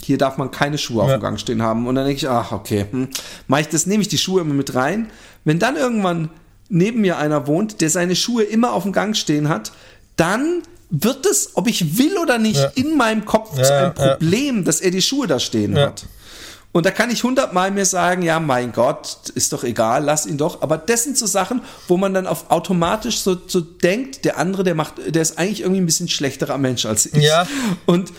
Hier darf man keine Schuhe auf Ja. dem Gang stehen haben. Und dann denke ich, ach, okay, hm, mach ich das, nehme ich die Schuhe immer mit rein. Wenn dann irgendwann neben mir einer wohnt, der seine Schuhe immer auf dem Gang stehen hat, dann wird es, ob ich will oder nicht, Ja. in meinem Kopf Ja, zu einem ja. Problem, dass er die Schuhe da stehen Ja. hat. Und da kann ich hundertmal mir sagen, ja, mein Gott, ist doch egal, lass ihn doch. Aber das sind so Sachen, wo man dann auf automatisch so, so denkt, der andere, der macht, der ist eigentlich irgendwie ein bisschen schlechterer Mensch als ich. Ja. Und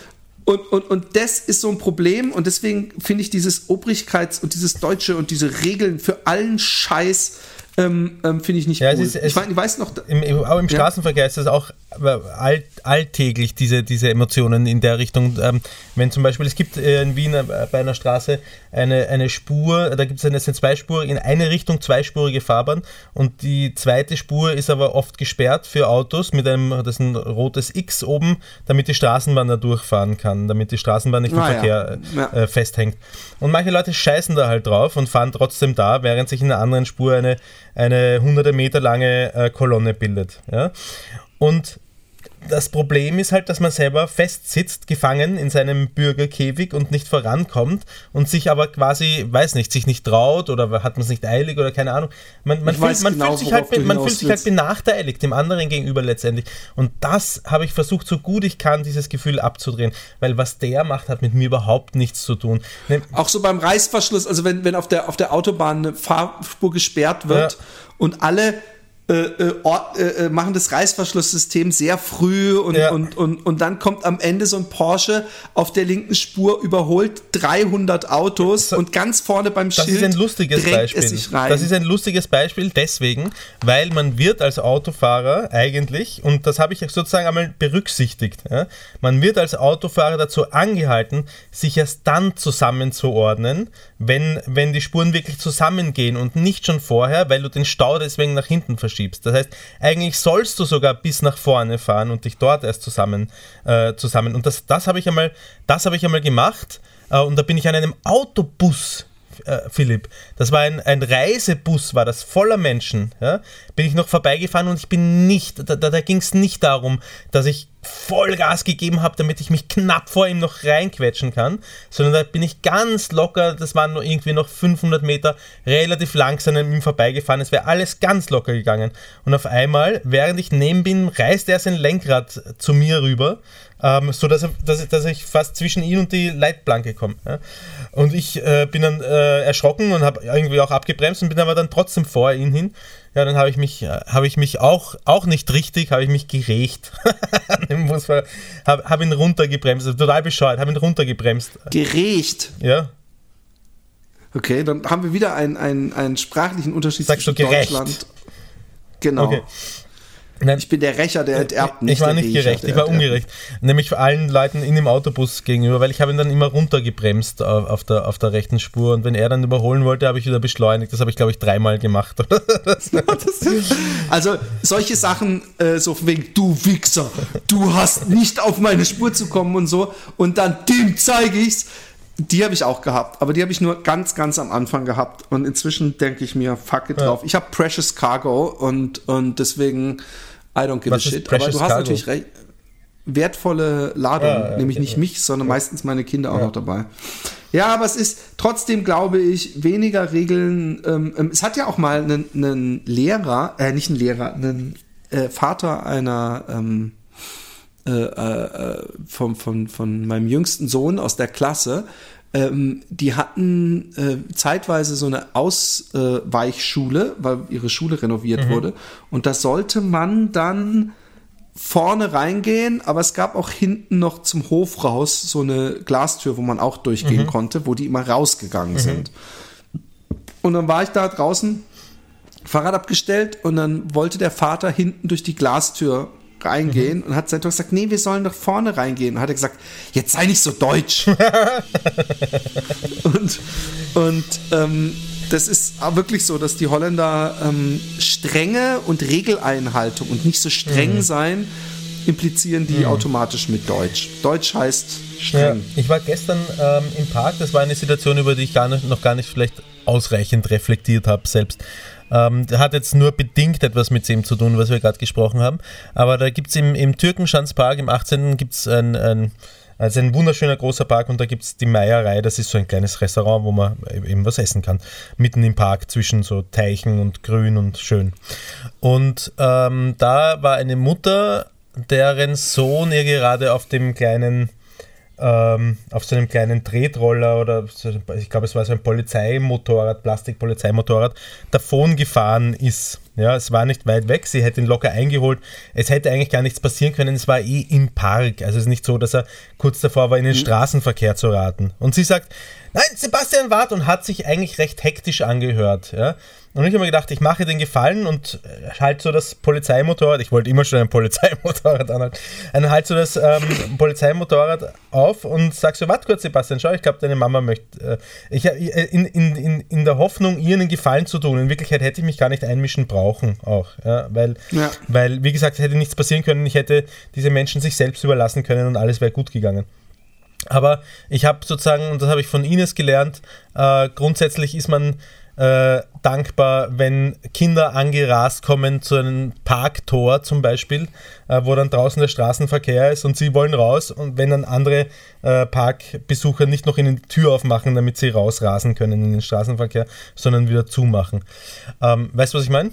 und, und, und das ist so ein Problem und deswegen finde ich dieses Obrigkeits- und dieses Deutsche und diese Regeln für allen Scheiß ähm, ähm, finde ich nicht Ja, cool. ist- ich, mein, ich weiß noch, Im, im, auch im Ja. Straßenverkehr ist das auch äh, all, alltäglich, diese, diese Emotionen in der Richtung. Ähm, wenn zum Beispiel, es gibt äh, in Wien äh, bei einer Straße eine, eine Spur, da gibt es eine, es sind zwei Spuren, in eine Richtung zweispurige Fahrbahn und die zweite Spur ist aber oft gesperrt für Autos mit einem, das ist ein rotes X oben, damit die Straßenbahn da durchfahren kann, damit die Straßenbahn nicht im Ah, ja. Verkehr Ja. äh, festhängt. Und manche Leute scheißen da halt drauf und fahren trotzdem da, während sich in einer anderen Spur eine, eine hunderte Meter lange äh, Kolonne bildet. Ja? Und das Problem ist halt, dass man selber festsitzt, gefangen in seinem Bürgerkäfig und nicht vorankommt und sich aber quasi, weiß nicht, sich nicht traut oder hat man es nicht eilig oder keine Ahnung. Man, man, fühlt, man, genau, fühlt, sich halt, man fühlt sich halt benachteiligt dem anderen gegenüber letztendlich. Und das habe ich versucht, so gut ich kann, dieses Gefühl abzudrehen, weil was der macht, hat mit mir überhaupt nichts zu tun. Ne, auch so beim Reißverschluss, also wenn, wenn auf, der, auf der Autobahn eine Fahrspur gesperrt wird Ja. und alle äh, äh, Ort, äh, äh, machen das Reißverschlusssystem sehr früh und, Ja. und, und, und dann kommt am Ende so ein Porsche auf der linken Spur, überholt 300 Autos und ganz vorne beim Das Schild ist ein lustiges drängt Beispiel. es sich rein. Das ist ein lustiges Beispiel deswegen, weil man wird als Autofahrer eigentlich, und das habe ich sozusagen einmal berücksichtigt, ja, man wird als Autofahrer dazu angehalten, sich erst dann zusammenzuordnen, wenn, wenn die Spuren wirklich zusammengehen und nicht schon vorher, weil du den Stau deswegen nach hinten verschiebst. Das heißt, eigentlich sollst du sogar bis nach vorne fahren und dich dort erst zusammen, äh, zusammen. Und das, das habe ich einmal, habe ich einmal gemacht. Äh, und da bin ich an einem Autobus äh, Philipp, das war ein, ein Reisebus, war das voller Menschen. Ja? Bin ich noch vorbeigefahren und ich bin nicht, da, da, da ging es nicht darum, dass ich Vollgas gegeben habe, damit ich mich knapp vor ihm noch reinquetschen kann, sondern da bin ich ganz locker, das waren nur irgendwie noch 500 Meter, relativ langsam an ihm vorbeigefahren. Es wäre alles ganz locker gegangen. Und auf einmal, während ich neben bin, reißt er sein Lenkrad zu mir rüber, ähm, so dass, er, dass, ich- dass ich fast zwischen ihn und die Leitplanke komme. Ja? Und ich äh, bin dann äh, erschrocken und habe irgendwie auch abgebremst und bin aber dann trotzdem vor ihn hin. Ja, dann habe ich mich, äh, habe ich mich auch, auch nicht richtig, habe ich mich gerecht. habe hab ihn runtergebremst, also total bescheuert, habe ihn runtergebremst. Gerecht. Ja, Okay, dann haben wir wieder einen, einen, einen sprachlichen Unterschied Sagst du zwischen gerecht? Deutschland. Genau. okay. Nein, Ich bin der Rächer, der enterbt, ich war nicht gerecht, ich war ungerecht. Nämlich allen Leuten in dem Autobus gegenüber, weil ich habe ihn dann immer runtergebremst auf, auf, der, auf der rechten Spur und wenn er dann überholen wollte, habe ich wieder beschleunigt. Das habe ich, glaube ich, dreimal gemacht. Also solche Sachen, äh, so von wegen, du Wichser, du hast nicht auf meine Spur zu kommen und so, und dann dem zeige ich's. Die habe ich auch gehabt, aber die habe ich nur ganz, ganz am Anfang gehabt. Und inzwischen denke ich mir, fuck it Ja. drauf. Ich habe Precious Cargo und, und deswegen, I don't give Was a shit. Aber du hast Cargo? natürlich recht. Wertvolle Ladung, Ja, ja, nämlich okay. nicht mich, sondern meistens meine Kinder auch noch dabei. Ja, aber es ist trotzdem, glaube ich, weniger Regeln. Ähm, ähm, es hat ja auch mal einen, einen Lehrer, äh, nicht einen Lehrer, einen äh, Vater einer ähm, äh, äh, vom, von, von meinem jüngsten Sohn aus der Klasse. Ähm, die hatten äh, zeitweise so eine Ausweichschule, weil ihre Schule renoviert Mhm. wurde. Und da sollte man dann vorne reingehen, aber es gab auch hinten noch zum Hof raus so eine Glastür, wo man auch durchgehen konnte, wo die immer rausgegangen sind. Und dann war ich da draußen, Fahrrad abgestellt und dann wollte der Vater hinten durch die Glastür reingehen und hat seine Tochter gesagt, nee, wir sollen doch vorne reingehen. Und hat er gesagt, jetzt sei nicht so deutsch. und und ähm, das ist auch wirklich so, dass die Holländer ähm, strenge und Regeleinhaltung und nicht so streng sein, implizieren die automatisch mit Deutsch. Deutsch heißt Ja, streng. ich war gestern ähm, im Park, das war eine Situation, über die ich gar nicht, noch gar nicht vielleicht ausreichend reflektiert habe selbst. Ähm, hat jetzt nur bedingt etwas mit dem zu tun, was wir gerade gesprochen haben. Aber da gibt es im, im Türkenschanzpark, im 18. gibt es ein, ein, also ein wunderschöner großer Park und da gibt es die Meierei, das ist so ein kleines Restaurant, wo man eben was essen kann. Mitten im Park zwischen so Teichen und grün und schön. Und ähm, da war eine Mutter, deren Sohn ihr gerade auf dem kleinen ähm, auf so einem kleinen Tretroller oder ich glaube, es war so ein Polizeimotorrad, Plastikpolizeimotorrad, davon gefahren ist. Ja, es war nicht weit weg, sie hätte ihn locker eingeholt. Es hätte eigentlich gar nichts passieren können, es war eh im Park. Also es ist nicht so, dass er kurz davor war, in den mhm. Straßenverkehr zu raten. Und sie sagt, nein, Sebastian wart und hat sich eigentlich recht hektisch angehört. Ja? Und ich habe mir gedacht, ich mache den Gefallen und äh, halt so das Polizeimotorrad, ich wollte immer schon ein Polizeimotorrad anhalten, dann halt so das ähm, Polizeimotorrad auf und sag so, warte kurz Sebastian, schau, ich glaube deine Mama möchte, äh, ich, äh, in, in, in, in der Hoffnung, ihr einen Gefallen zu tun, in Wirklichkeit hätte ich mich gar nicht einmischen brauchen auch, ja, weil, ja. weil, wie gesagt, hätte nichts passieren können, ich hätte diese Menschen sich selbst überlassen können und alles wäre gut gegangen. Aber ich habe sozusagen, und das habe ich von Ines gelernt, äh, grundsätzlich ist man äh, dankbar, wenn Kinder angerast kommen zu einem Parktor zum Beispiel, äh, wo dann draußen der Straßenverkehr ist und sie wollen raus und wenn dann andere äh, Parkbesucher nicht noch ihnen die Tür aufmachen, damit sie rausrasen können in den Straßenverkehr, sondern wieder zumachen. Ähm, weißt du, was ich meine?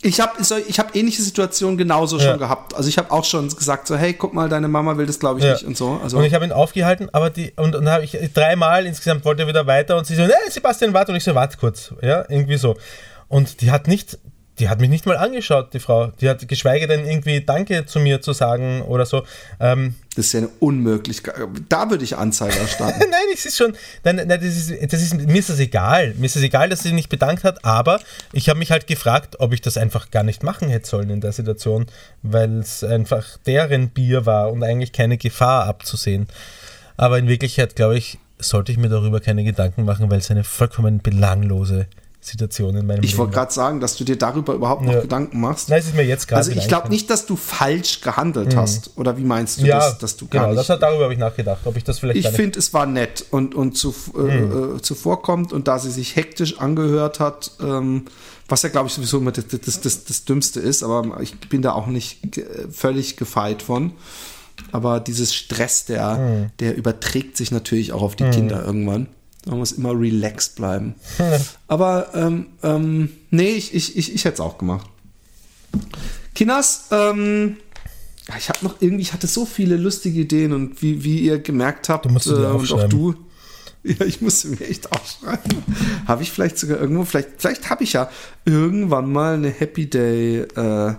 Ich habe ich hab ähnliche Situationen genauso ja. schon gehabt. Also ich habe auch schon gesagt so, hey, guck mal, deine Mama will das, glaube ich, ja. nicht und so. Also und ich habe ihn aufgehalten, aber die und dann habe ich dreimal insgesamt wollte er wieder weiter und sie so, nee, Sebastian, warte und ich so, warte kurz, ja, irgendwie so. Und die hat nicht die hat mich nicht mal angeschaut, die Frau. Die hat geschweige denn irgendwie Danke zu mir zu sagen oder so. Ähm, das ist ja eine Unmöglichkeit. Da würde ich Anzeige erstatten. nein, das ist schon. Nein, nein, das ist, das ist, mir ist das egal. Mir ist es egal, dass sie nicht bedankt hat, aber ich habe mich halt gefragt, ob ich das einfach gar nicht machen hätte sollen in der Situation, weil es einfach deren Bier war und eigentlich keine Gefahr abzusehen. Aber in Wirklichkeit, glaube ich, sollte ich mir darüber keine Gedanken machen, weil es eine vollkommen belanglose Situation in meinem ich Leben. Ich wollte gerade sagen, dass du dir darüber überhaupt noch ja. Gedanken machst. Nein, es ist mir jetzt gerade. Also ich glaube nicht, dass du falsch gehandelt mhm. hast. Oder wie meinst du ja, das, dass du gar genau, nicht, das, darüber habe ich nachgedacht, ob ich das vielleicht. Ich finde, es war nett und, und zu, äh, mhm. äh, zuvorkommt und da sie sich hektisch angehört hat, ähm, was ja, glaube ich, sowieso immer das, das, das, das Dümmste ist, aber ich bin da auch nicht völlig gefeit von. Aber dieses Stress, der, mhm. der überträgt sich natürlich auch auf die mhm. Kinder irgendwann. Man muss immer relaxed bleiben. Aber ähm, ähm, nee, ich, ich, ich, ich hätte es auch gemacht. Kinas, ähm, ich habe noch irgendwie, ich hatte so viele lustige Ideen und wie, wie ihr gemerkt habt, du musst äh, und auch du, ja, ich musste mir echt aufschreiben. habe ich vielleicht sogar irgendwo, vielleicht, vielleicht habe ich ja irgendwann mal eine Happy Day äh,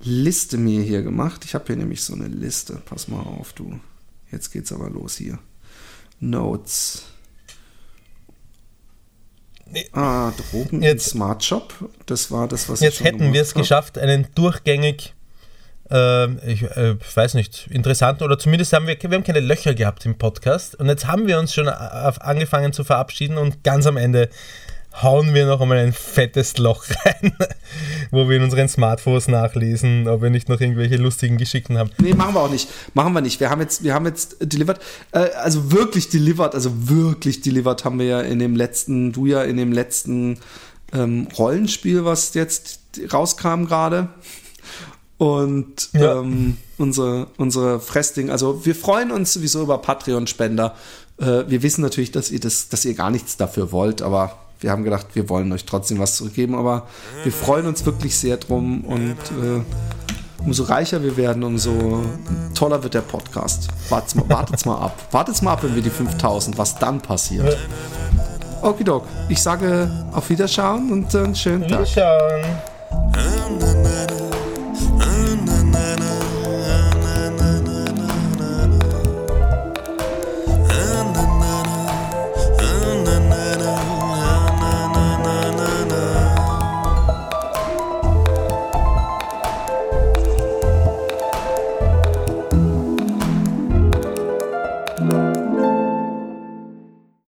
Liste mir hier gemacht. Ich habe hier nämlich so eine Liste. Pass mal auf, du. Jetzt geht's aber los hier. Notes. Ah, Drogen jetzt, Smart Shop. Das war das, was Jetzt hätten wir es geschafft, einen durchgängig, äh, ich äh, weiß nicht, interessanten oder zumindest haben wir, wir haben keine Löcher gehabt im Podcast und jetzt haben wir uns schon angefangen zu verabschieden und ganz am Ende hauen wir noch einmal ein fettes Loch rein, wo wir in unseren Smartphones nachlesen, ob wir nicht noch irgendwelche lustigen Geschichten haben. Nee, machen wir auch nicht. Machen wir nicht. Wir haben jetzt, wir haben jetzt delivered, äh, also wirklich delivered, also wirklich delivered haben wir ja in dem letzten, du ja in dem letzten ähm, Rollenspiel, was jetzt rauskam gerade. Und ja. ähm, unsere, unsere Fressding, also wir freuen uns sowieso über Patreon-Spender. Äh, wir wissen natürlich, dass ihr das, dass ihr gar nichts dafür wollt, aber wir haben gedacht, wir wollen euch trotzdem was zurückgeben, aber wir freuen uns wirklich sehr drum und äh, umso reicher wir werden, umso toller wird der Podcast. Wartet's mal, wartet's mal ab. Wartet's mal ab, wenn wir die 5000, was dann passiert. Okidok, ich sage auf Wiederschauen und äh, einen schönen Tag. Wiederschauen.